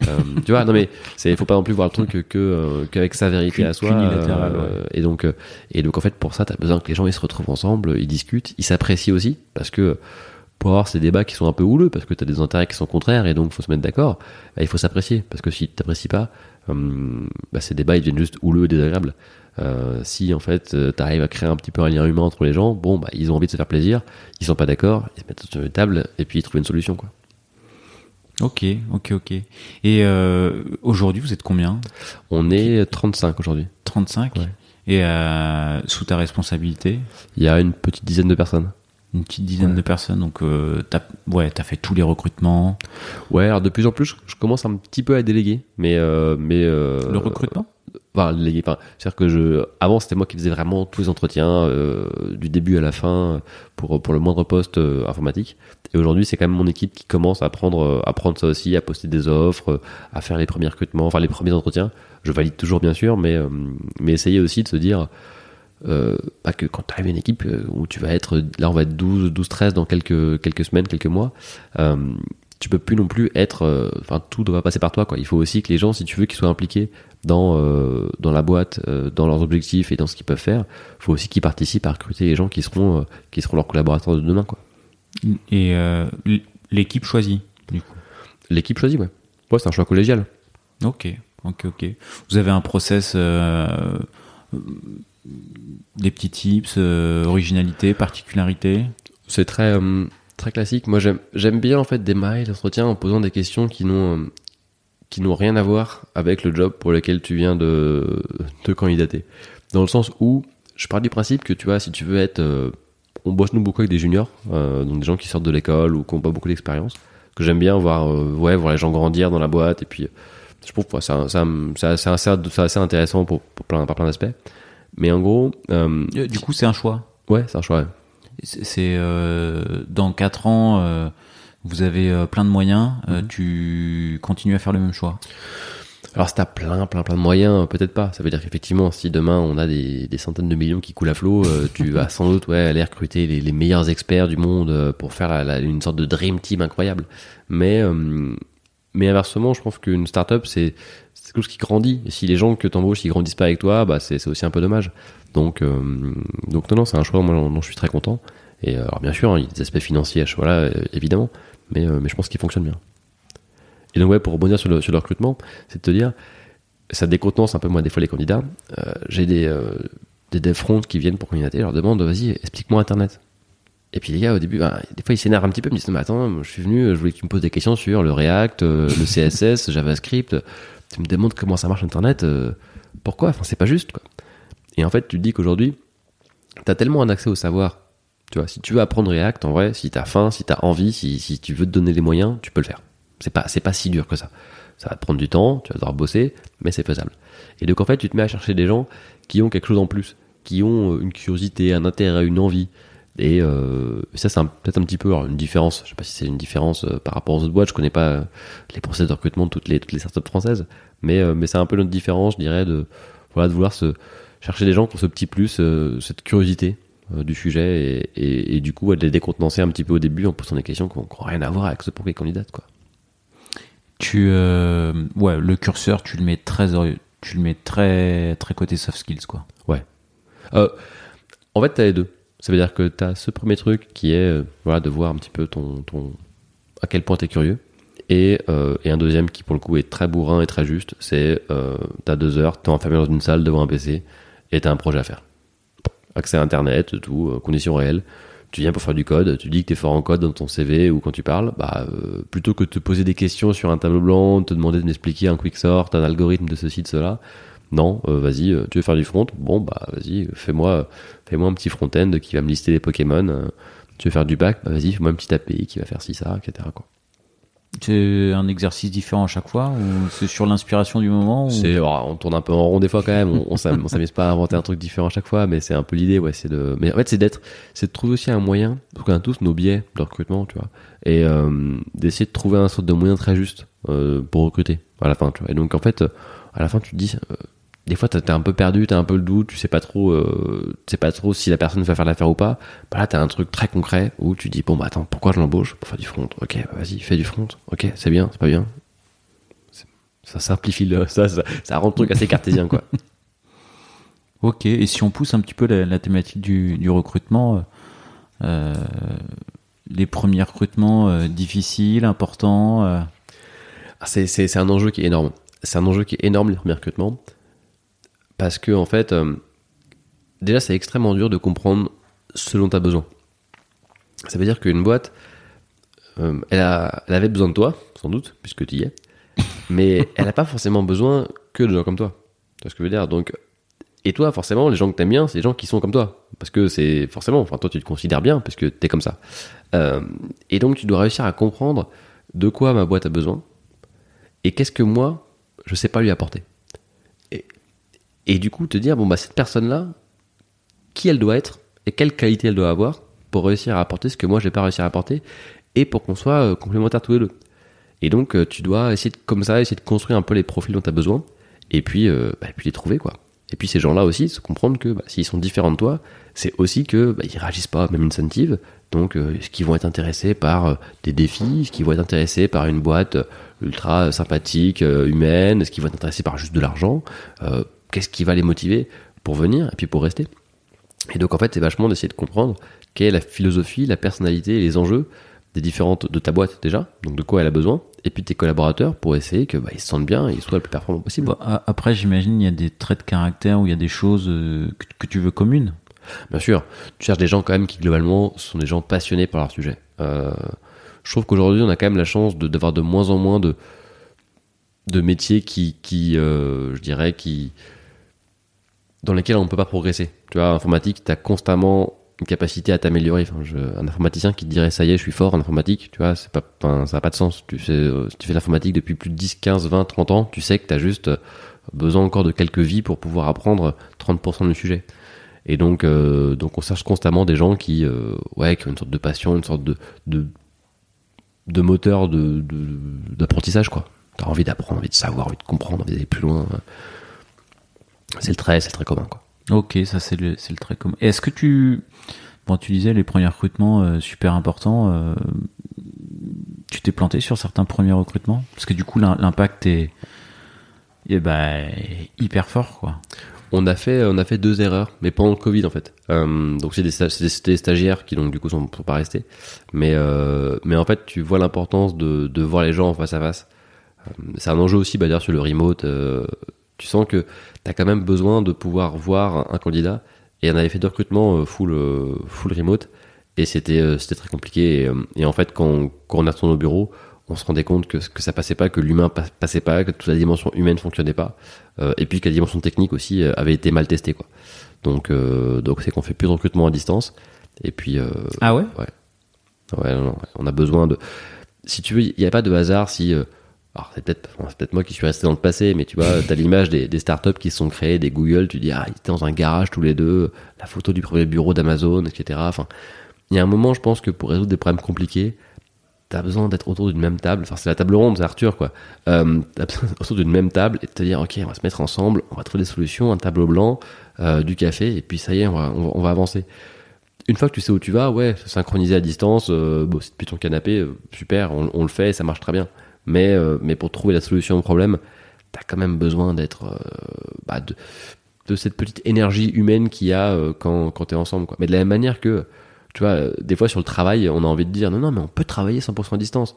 Euh, [laughs] tu vois, non mais c'est faut pas non plus voir le truc que qu'avec sa vérité à soi. Euh, Et donc et donc en fait pour ça, t'as besoin que les gens ils se retrouvent ensemble, ils discutent, ils s'apprécient aussi parce que pour avoir ces débats qui sont un peu houleux parce que t'as des intérêts qui sont contraires et donc faut se mettre d'accord. bah, il faut s'apprécier parce que si t'apprécies pas, hum, bah, ces débats ils deviennent juste houleux et désagréables. Euh, si en fait tu arrives à créer un petit peu un lien humain entre les gens, bon bah ils ont envie de se faire plaisir, ils sont pas d'accord, ils se mettent sur une table et puis ils trouvent une solution quoi. Ok, ok, ok. Et euh, aujourd'hui, vous êtes combien? On est 35 aujourd'hui. 35 Ouais. Et euh, sous ta responsabilité? Il y a une petite dizaine de personnes. Une petite dizaine Ouais. de personnes. Donc, euh, t'as ouais, as fait tous les recrutements? Ouais, alors de plus en plus, je, je commence un petit peu à déléguer, mais euh, mais euh, le recrutement? Enfin, déléguer, enfin, c'est-à-dire que je, avant c'était moi qui faisais vraiment tous les entretiens euh, du début à la fin pour pour le moindre poste euh, informatique. Et aujourd'hui, c'est quand même mon équipe qui commence à prendre euh, à prendre ça aussi, à poster des offres, euh, à faire les premiers recrutements, enfin les premiers entretiens. Je valide toujours bien sûr, mais euh, mais essayer aussi de se dire pas que quand tu arrives à une équipe où tu vas être là on va être 12 12 13 dans quelques quelques semaines quelques mois tu peux plus non plus être euh, enfin tout doit passer par toi quoi. Il faut aussi que les gens si tu veux qu'ils soient impliqués dans euh, dans la boîte euh, dans leurs objectifs et dans ce qu'ils peuvent faire faut aussi qu'ils participent à recruter les gens qui seront qui seront leurs collaborateurs de demain quoi. Et l'équipe choisie, du coup. l'équipe choisit ouais. Ouais c'est un choix collégial. Ok, ok, ok. Vous avez un process, des petits tips, originalité, particularité? C'est très très classique. Moi, j'aime bien en fait démarrer l'entretien en posant des questions qui n'ont euh, qui n'ont rien à voir avec le job pour lequel tu viens de de candidater. Dans le sens où je pars du principe que tu vois, si tu veux être, euh, on bosse nous beaucoup avec des juniors, euh, donc des gens qui sortent de l'école ou qui n'ont pas beaucoup d'expérience. Que j'aime bien voir, euh, ouais, voir les gens grandir dans la boîte et puis. Je trouve que c'est assez, intéressant pour, pour plein, par plein d'aspects. Mais en gros, Du coup, c'est un choix. ouais, c'est un choix. ouais. C'est euh, dans 4 ans, euh, vous avez euh, plein de moyens, euh, Mhm. tu continues à faire le même choix? Alors si t'as plein, plein, plein de moyens, peut-être pas. Ça veut dire qu'effectivement, si demain on a des, des centaines de millions qui coulent à flot, euh, tu [laughs] vas sans doute ouais, aller recruter les, les meilleurs experts du monde pour faire la- la- une sorte de dream team incroyable. Mais, euh, mais inversement, je pense qu'une startup, c'est c'est quelque chose qui grandit. Si les gens que t'embauches, ils grandissent pas avec toi, bah c'est aussi un peu dommage. Donc, euh, donc non, non, c'est un choix moi, dont je suis très content. Et euh, alors bien sûr, hein, il y a des aspects financiers à euh, évidemment, mais, euh, mais je pense qu'il fonctionne bien. Et donc ouais, pour rebondir sur le, sur le recrutement, c'est de te dire, ça décontenance un peu moi des fois les candidats. J'ai des, des dev front qui viennent pour candidater, je leur demande, vas-y, explique-moi Internet. Et puis les gars, au début, bah, des fois ils s'énervent un petit peu, ils me disent, mais attends, moi, je suis venu, je voulais que tu me poses des questions sur le React, euh, le [laughs] CSS, JavaScript. Tu me demandes comment ça marche Internet, euh, pourquoi? Enfin, c'est pas juste, quoi. Et en fait, tu te dis qu'aujourd'hui, t'as tellement un accès au savoir. Tu vois, si tu veux apprendre React, en vrai, si t'as faim, si t'as envie, si, si tu veux te donner les moyens, tu peux le faire. C'est pas, c'est pas si dur que ça. Ça va te prendre du temps, tu vas devoir bosser, mais c'est faisable. Et donc en fait, tu te mets à chercher des gens qui ont quelque chose en plus, qui ont une curiosité, un intérêt, une envie. Et euh, ça, c'est peut-être un petit peu une différence. Je sais pas si c'est une différence euh, par rapport aux autres boîtes. Je connais pas euh, les process de recrutement de toutes les, toutes les startups françaises, mais, mais c'est un peu notre différence, je dirais, de, voilà, de vouloir se chercher des gens qui ont ce petit plus, cette curiosité du sujet, et, et, et, du coup, de les décontenancer un petit peu au début en posant des questions qui n'ont rien à voir avec ce pour les candidats, quoi. Tu, ouais, le curseur, tu le mets très, tu le mets très, très côté soft skills, quoi. Ouais. en fait, t'as les deux ça veut dire que tu as ce premier truc qui est euh, voilà, de voir un petit peu ton, ton à quel point tu es curieux. Et, euh, et, un deuxième qui, pour le coup, est très bourrin et très juste c'est euh, tu as deux heures, tu es enfermé dans une salle devant un PC et tu as un projet à faire. Accès à Internet, tout, euh, conditions réelles. Tu viens pour faire du code, tu dis que tu es fort en code dans ton CV ou quand tu parles, bah, plutôt que de te poser des questions sur un tableau blanc, te demander de m'expliquer un quick sort, un algorithme de ceci, de cela, non, euh, vas-y, euh, tu veux faire du front? Bon, bah vas-y, fais-moi fais-moi un petit front-end qui va me lister les Pokémon. Euh, tu veux faire du back Bah vas-y, fais-moi un petit API qui va faire ci, ça, etc. Quoi. C'est un exercice différent à chaque fois ou c'est sur l'inspiration du moment C'est oh, on tourne un peu en rond des fois quand même. On, on s'amuse pas à inventer un truc différent à chaque fois, mais c'est un peu l'idée. Ouais, c'est de. Mais en fait, c'est d'être, c'est de trouver aussi un moyen. Parce qu'on a tous nos biais de recrutement, tu vois, et euh, d'essayer de trouver un sorte de moyen très juste euh, pour recruter à la fin. Tu vois. Et donc en fait, à la fin, tu te dis, euh, des fois t'es un peu perdu, t'as un peu le doute, tu sais pas trop, euh, tu sais pas trop si la personne va faire l'affaire ou pas. Bah là t'as un truc très concret où tu dis bon bah attends pourquoi je l'embauche pour faire du front? Ok bah vas-y fais du front. Ok c'est bien, c'est pas bien. Ça simplifie le, ça, ça, ça rend le truc assez cartésien quoi. [laughs] ok et si on pousse un petit peu la, la thématique du, du recrutement, euh, les premiers recrutements euh, difficiles, importants. Euh... Ah, c'est un enjeu qui est énorme. C'est un enjeu qui est énorme les premiers recrutements parce que en fait, euh, déjà c'est extrêmement dur de comprendre ce dont tu as besoin. Ça veut dire qu'une boîte, euh, elle, a, elle, avait besoin de toi, sans doute, puisque tu y es, [laughs] mais elle n'a pas forcément besoin que de gens comme toi. Tu vois ce que je veux dire? Donc, et toi, forcément, les gens que t'aimes bien, c'est les gens qui sont comme toi, parce que c'est forcément, enfin toi tu te considères bien, parce que t'es comme ça. Euh, et donc tu dois réussir à comprendre de quoi ma boîte a besoin, et qu'est-ce que moi je sais pas lui apporter. Et du coup, te dire, bon, bah, cette personne-là, qui elle doit être et quelle qualité elle doit avoir pour réussir à apporter ce que moi, j'ai pas réussi à apporter et pour qu'on soit euh, complémentaires tous les deux. Et donc, euh, tu dois essayer de, comme ça, essayer de construire un peu les profils dont tu as besoin et puis, euh, bah, puis les trouver, quoi. Et puis, ces gens-là aussi, se comprendre que bah, s'ils sont différents de toi, c'est aussi que bah, ils réagissent pas la même incentive. Donc, est-ce qu'ils vont être intéressés par des défis Est-ce qu'ils vont être intéressés par une boîte ultra sympathique, humaine Est-ce qu'ils vont être intéressés par juste de l'argent qu'est-ce qui va les motiver pour venir et puis pour rester. Et donc en fait, c'est vachement d'essayer de comprendre quelle est la philosophie, la personnalité et les enjeux des différentes de ta boîte déjà, donc de quoi elle a besoin, et puis tes collaborateurs pour essayer que bah, ils se sentent bien et ils soient le plus performants possible. Bon, après, j'imagine il y a des traits de caractère ou il y a des choses euh, que, que, tu veux communes. Bien sûr, tu cherches des gens quand même qui globalement sont des gens passionnés par leur sujet. Euh, je trouve qu'aujourd'hui on a quand même la chance d'avoir de, de, moins en moins de de métiers qui, qui euh, je dirais, qui dans lesquels on ne peut pas progresser. Tu vois, informatique, tu as constamment une capacité à t'améliorer. Un informaticien qui te dirait ça y est, je suis fort en informatique, tu vois, pas, ça n'a pas de sens. Tu sais, si tu fais l'informatique depuis plus de 10, 15, 20, 30 ans, tu sais que tu as juste besoin encore de quelques vies pour pouvoir apprendre 30% du sujet. Et donc, euh, donc on cherche constamment des gens qui, euh, ouais, qui ont une sorte de passion, une sorte de, de, de moteur de, d'apprentissage, quoi. T'as envie d'apprendre, envie de savoir, envie de comprendre, envie d'aller plus loin. C'est le trait, c'est le trait commun, quoi. Ok, ça c'est le, c'est le trait commun. Est-ce que tu, bon, tu disais les premiers recrutements euh, super importants. Euh, tu t'es planté sur certains premiers recrutements? Parce que du coup l'impact est, est bah, hyper fort, quoi. On a fait, on a fait deux erreurs, mais pendant le Covid en fait. Euh, donc c'est des, des stagiaires qui donc du coup sont, sont pas restés, mais euh, mais en fait tu vois l'importance de, de voir les gens en face à face. Euh, c'est un enjeu aussi, bah, d'ailleurs sur le remote. Euh, tu sens que tu as quand même besoin de pouvoir voir un, candidat. Et on avait fait deux recrutements full, full remote. Et c'était c'était très compliqué. Et, et, en fait, quand, quand on est retourné au bureau, on se rendait compte que, que ça passait pas, que l'humain passait pas, que toute la dimension humaine fonctionnait pas. Euh, et puis que la dimension technique aussi avait été mal testée. Quoi. Donc euh, donc c'est qu'on fait plus de recrutement à distance. Et puis... Euh, ah ouais? Ouais. Ouais, non, non, on a besoin de... Si tu veux, il n'y a pas de hasard si alors c'est peut-être bon, c'est peut-être moi qui suis resté dans le passé, mais tu vois, [laughs] t'as l'image des, des startups qui se sont créées, des Google, tu dis ah ils étaient dans un garage tous les deux, la photo du premier bureau d'Amazon, etc. Enfin, il y a un moment, je pense que pour résoudre des problèmes compliqués, t'as besoin d'être autour d'une même table. Enfin, c'est la table ronde, c'est Arthur quoi. Euh, t'as besoin d'être autour d'une même table et de te dire ok, on va se mettre ensemble, on va trouver des solutions, un tableau blanc, euh, du café et puis ça y est, on va, on va, on va avancer. Une fois que tu sais où tu vas, ouais, se synchroniser à distance, euh, bon, c'est depuis ton canapé, euh, super, on, on le fait, ça marche très bien. Mais, euh, mais pour trouver la solution au problème, t'as quand même besoin d'être euh, bah, de, de cette petite énergie humaine qu'il y a euh, quand, quand t'es ensemble. Quoi. Mais de la même manière que, tu vois, des fois sur le travail, on a envie de dire non, non, mais on peut travailler 100% à distance.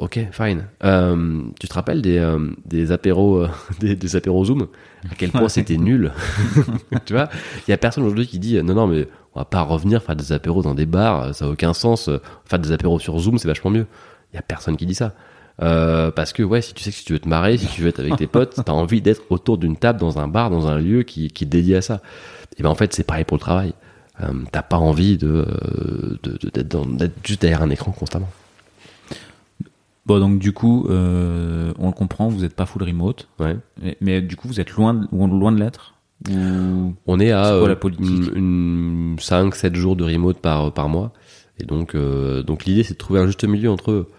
Ok, fine. Euh, tu te rappelles des, euh, des apéros, euh, [laughs] des, des apéros Zoom? À quel point c'était nul. [laughs] tu vois, il y a personne aujourd'hui qui dit non, non, mais on va pas revenir faire des apéros dans des bars, ça a aucun sens. Faire des apéros sur Zoom, c'est vachement mieux. Il y a personne qui dit ça. Euh, parce que ouais, si tu sais que si tu veux te marrer, si tu veux être avec tes potes, t'as envie d'être autour d'une table dans un bar, dans un lieu qui, qui est dédié à ça. Et ben en fait, c'est pareil pour le travail. Euh, t'as pas envie de, euh, d'être, juste derrière un écran constamment. Bon, donc du coup, euh, on le comprend, vous n'êtes pas full remote, Ouais. mais, mais du coup, vous êtes loin, de- loin de l'être Ou- On est à C'est quoi la euh, politique une, 5-7 jours de remote par, par mois. Et donc, donc l'idée, c'est de trouver un juste milieu entre eux.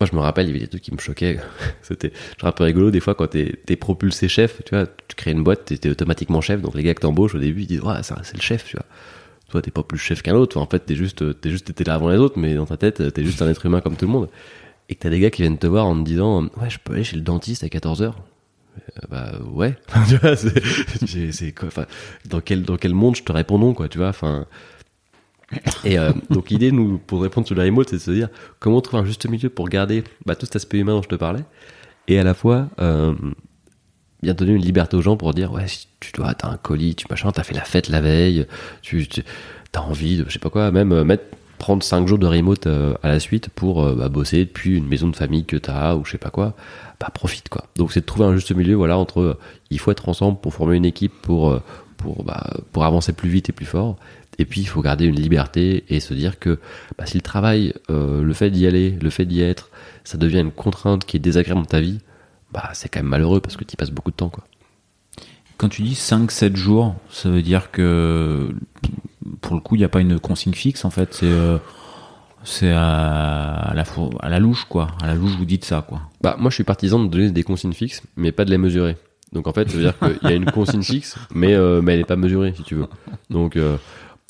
Moi, je me rappelle, il y avait des trucs qui me choquaient. [laughs] C'était genre un peu rigolo. Des fois, quand t'es, t'es propulsé chef, tu vois, tu crées une boîte, t'es, automatiquement chef. Donc, les gars que t'embauches au début, ils disent, ouais, c'est, le chef, tu vois. Toi, t'es pas plus chef qu'un autre. En fait, t'es juste, t'es juste, t'étais là avant les autres, mais dans ta tête, t'es juste un être humain comme tout le monde. Et que t'as des gars qui viennent te voir en te disant, ouais, je peux aller chez le dentiste à 14 heures. Euh, bah ouais [laughs] tu vois c'est [laughs] dans quel dans quel monde je te réponds non quoi tu vois enfin et euh, donc l'idée nous pour répondre sur le remote c'est de se dire comment trouver un juste milieu pour garder bah, tout cet aspect humain dont je te parlais. Et à la fois euh, bien donner une liberté aux gens pour dire ouais si tu dois t'as un colis tu machin t'as fait la fête la veille tu, tu t'as envie de je sais pas quoi même euh, mettre prendre 5 jours de remote à la suite pour bah, bosser depuis une maison de famille que t'as ou je sais pas quoi bah profite quoi. Donc c'est de trouver un juste milieu voilà entre il faut être ensemble pour former une équipe pour bah, pour avancer plus vite et plus fort et puis il faut garder une liberté et se dire que bah, si le travail euh, le fait d'y aller le fait d'y être ça devient une contrainte qui est désagréable dans ta vie bah c'est quand même malheureux parce que tu passes beaucoup de temps quoi Quand tu dis 5-7 jours, ça veut dire que pour le coup, il n'y a pas une consigne fixe en fait. C'est euh, c'est à, la four- à la louche quoi. À la louche, vous dites ça quoi. Bah, moi, je suis partisan de donner des consignes fixes, mais pas de les mesurer. Donc, en fait, ça veut dire qu'il y a une consigne fixe, mais, euh, mais elle n'est pas mesurée, si tu veux. Donc, euh,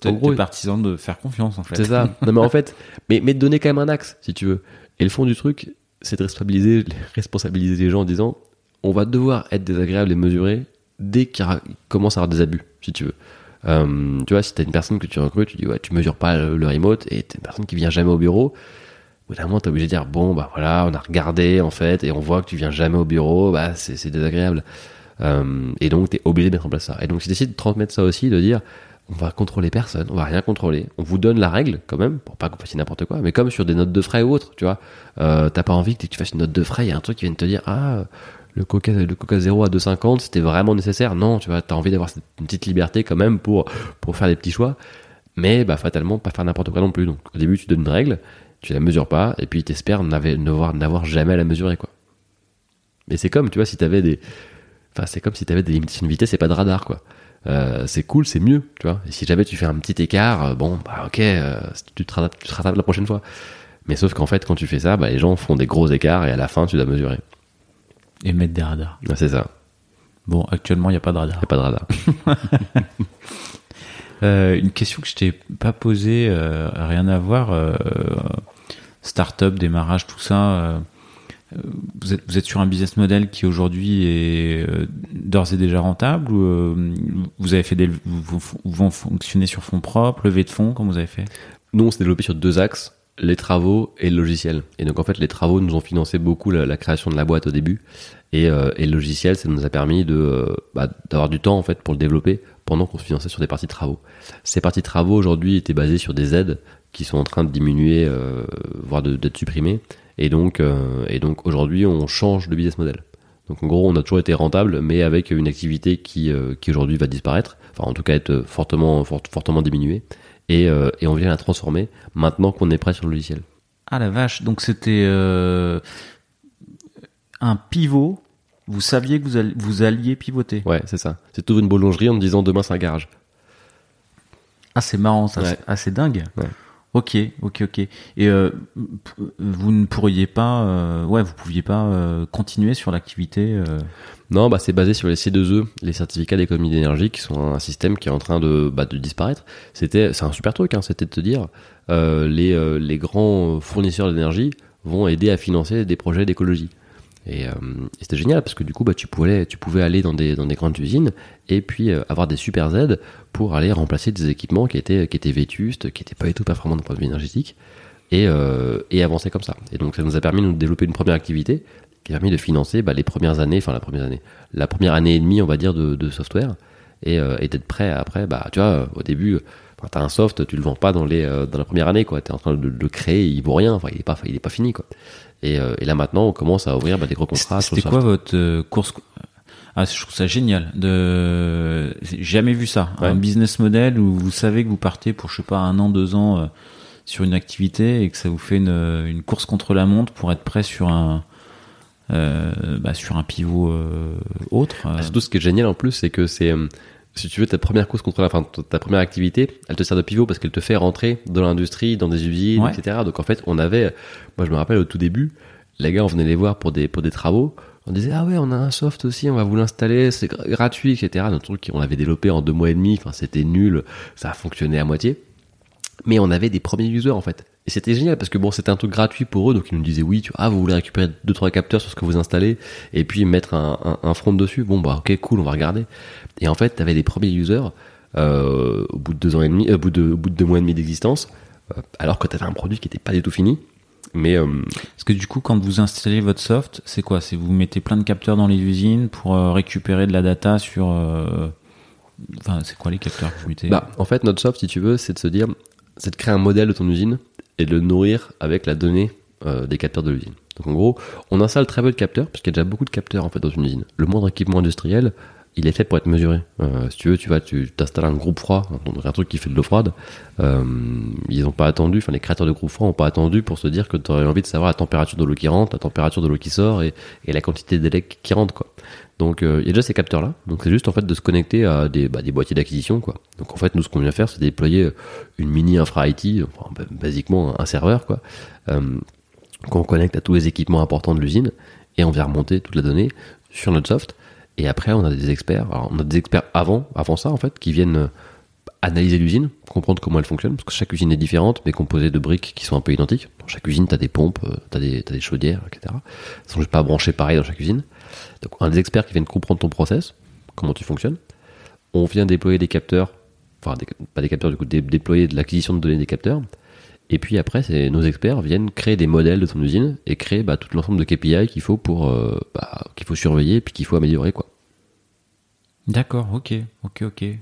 en gros, t'es partisan de faire confiance en fait. c'est ça. [laughs] Non, mais en fait, mais, mais de donner quand même un axe, si tu veux. Et le fond du truc, c'est de responsabiliser, responsabiliser les gens en disant on va devoir être désagréable et mesuré dès qu'il y commence à avoir des abus, si tu veux. Euh, tu vois, si t'as une personne que tu recrutes, tu dis ouais, tu mesures pas le, le remote et t'as une personne qui vient jamais au bureau. Au bout d'un moment, t'es obligé de dire bon, bah voilà, on a regardé en fait et on voit que tu viens jamais au bureau, bah c'est désagréable. Euh, et donc, t'es obligé de mettre en place ça. Et donc, c'est d'essayer de transmettre ça aussi, de dire on va contrôler personne, on va rien contrôler. On vous donne la règle quand même pour pas que vous fassiez n'importe quoi, mais comme sur des notes de frais ou autres, tu vois. Euh, T'as pas envie que tu fasses une note de frais, il y a un truc qui vient te dire ah le coca le coca zéro à 2,50 c'était vraiment nécessaire. Non, tu vois, t'as envie d'avoir une petite liberté quand même pour faire des petits choix, mais bah fatalement pas faire n'importe quoi non plus. Donc au début tu donnes une règle, tu la mesures pas, et puis t'espères n'avoir- jamais à la mesurer quoi. Mais c'est comme tu vois si t'avais des Enfin, comme si tu avais des limitations de vitesse et pas de radar, quoi. Euh, c'est cool, c'est mieux, tu vois. Et si jamais tu fais un petit écart, euh, bon, bah ok, euh, tu te rattrapes, tu te rattrapes la prochaine fois. Mais sauf qu'en fait, quand tu fais ça, bah, les gens font des gros écarts et à la fin, tu dois mesurer. Et mettre des radars. Ouais, c'est ça. Bon, actuellement, il n'y a pas de radar. Y a pas de radar. [laughs] Euh, une question que je t'ai pas posée, rien à voir. Start-up, démarrage, tout ça. Euh, vous, êtes, sur un business model qui aujourd'hui est euh, d'ores et déjà rentable ou euh, vous avez fait des, vous, vous, fonctionner sur fonds propres, levée de fonds, comme vous avez fait? Nous, on s'est développé sur deux axes, les travaux et le logiciel. Et donc, en fait, les travaux nous ont financé beaucoup la, création de la boîte au début. Et, le logiciel, ça nous a permis de bah, d'avoir du temps, en fait, pour le développer pendant qu'on se finançait sur des parties de travaux. Ces parties de travaux, aujourd'hui, étaient basées sur des aides qui sont en train de diminuer, voire d'être supprimées. Et donc, euh, et donc aujourd'hui, on change de business model. Donc, en gros, on a toujours été rentable, mais avec une activité qui, euh, qui aujourd'hui va disparaître. Enfin, en tout cas, être fortement, fort- fortement diminuée. Et, euh, et on vient la transformer maintenant qu'on est prêt sur le logiciel. Ah la vache, donc c'était euh, un pivot, vous saviez que vous, alliez, vous alliez pivoter. Ouais, c'est ça. C'est tout une boulangerie en te disant demain c'est un garage. Ah, c'est marrant, ça. Ouais. c'est- Ah, c'est dingue. Ouais. Ok, ok, ok. Et euh, vous ne pourriez pas, euh, ouais, vous pouviez pas euh, continuer sur l'activité. Non, bah c'est basé sur les C2E, les certificats d'économie d'énergie, qui sont un système qui est en train de, bah, disparaître. C'était, c'est un super truc, hein, c'était de te dire, les, les grands fournisseurs d'énergie vont aider à financer des projets d'écologie. Et, euh, et c'était génial parce que du coup, bah, tu pouvais, tu pouvais aller dans des, dans des grandes usines et puis euh, avoir des super aides pour aller remplacer des équipements qui étaient, qui étaient vétustes, qui n'étaient pas du tout performants d'un point de vue énergétique et, euh, et avancer comme ça. Et donc, ça nous a permis de développer une première activité qui a permis de financer bah, les premières années, enfin la première année, la première année et demie, on va dire, de, de software et, d'être prêt après, bah, tu vois, au début, enfin, t'as un soft, tu le vends pas dans les, dans la première année, quoi. T'es en train de, le créer, il vaut rien, il est pas, pas fini, quoi. Et, euh, et là maintenant, on commence à ouvrir bah, des gros contrats C'était quoi votre euh, course Ah, je trouve ça génial. De, jamais vu ça. Un business model où vous savez que vous partez pour je sais pas un an, deux ans euh, sur une activité et que ça vous fait une, une course contre la montre pour être prêt sur un euh, bah, sur un pivot euh, autre. euh. Ah, Surtout, ce qui est génial en plus, c'est que c'est, si tu veux, ta première course contre la, enfin, ta- première activité, elle te sert de pivot parce qu'elle te fait rentrer dans l'industrie, dans des usines, Ouais. etc. Donc en fait, on avait, moi je me rappelle au tout début, les gars, on venait les voir pour des, pour des travaux. On disait, ah ouais, on a un soft aussi, on va vous l'installer, c'est gra- gratuit, etc. Un truc qu'on avait développé en deux mois et demi, enfin, c'était nul, ça a fonctionné à moitié. Mais on avait des premiers users, en fait. Et c'était génial parce que bon, c'était un truc gratuit pour eux, donc ils nous disaient oui, tu vois, ah, vous voulez récupérer deux, trois capteurs sur ce que vous installez et puis mettre un, un, un front dessus. Bon, bah, ok, cool, on va regarder. Et en fait, t'avais des premiers users, euh, au bout de deux ans et demi, euh, au bout de, au bout de deux mois et demi d'existence, euh, alors que t'avais un produit qui était pas du tout fini. Mais, Parce que du coup, quand vous installez votre soft, c'est quoi? C'est vous mettez plein de capteurs dans les usines pour récupérer de la data sur. Enfin, c'est quoi les capteurs que vous mettez? Bah, en fait, notre soft, si tu veux, c'est de se dire, c'est de créer un modèle de ton usine et de le nourrir avec la donnée des capteurs de l'usine. Donc, en gros, on installe très peu de capteurs, parce qu'il y a déjà beaucoup de capteurs, en fait, dans une usine. Le moindre équipement industriel, il est fait pour être mesuré. Euh, si tu veux, tu vas, tu t'installes un groupe froid, un truc qui fait de l'eau froide. Euh, ils n'ont pas attendu, enfin, les créateurs de groupes froids n'ont pas attendu pour se dire que tu aurais envie de savoir la température de l'eau qui rentre, la température de l'eau qui sort et, la quantité d'élec qui rentre, quoi. Donc euh, il y a déjà ces capteurs là. Donc c'est juste en fait de se connecter à des, bah, des boîtiers d'acquisition quoi. Donc en fait nous ce qu'on vient faire c'est déployer une mini infra IT, enfin basiquement un serveur quoi, euh, qu'on connecte à tous les équipements importants de l'usine et on vient remonter toute la donnée sur notre soft. Et après on a des experts. Alors on a des experts avant, avant ça en fait, qui viennent euh, analyser l'usine, comprendre comment elle fonctionne, parce que chaque usine est différente, mais composée de briques qui sont un peu identiques. Dans chaque usine, tu as des pompes, tu as t'as des chaudières, etc. Elles sont pas branchées pareil dans chaque usine. Donc, on a des experts qui viennent comprendre ton process, comment tu fonctionnes. On vient déployer des capteurs, enfin, pas des capteurs, du coup, dé- déployer de l'acquisition de données des capteurs. Et puis après, nos experts viennent créer des modèles de ton usine et créer bah, tout l'ensemble de KPI qu'il faut pour euh, bah, qu'il faut surveiller puis qu'il faut améliorer quoi. D'accord, ok, ok, ok. Et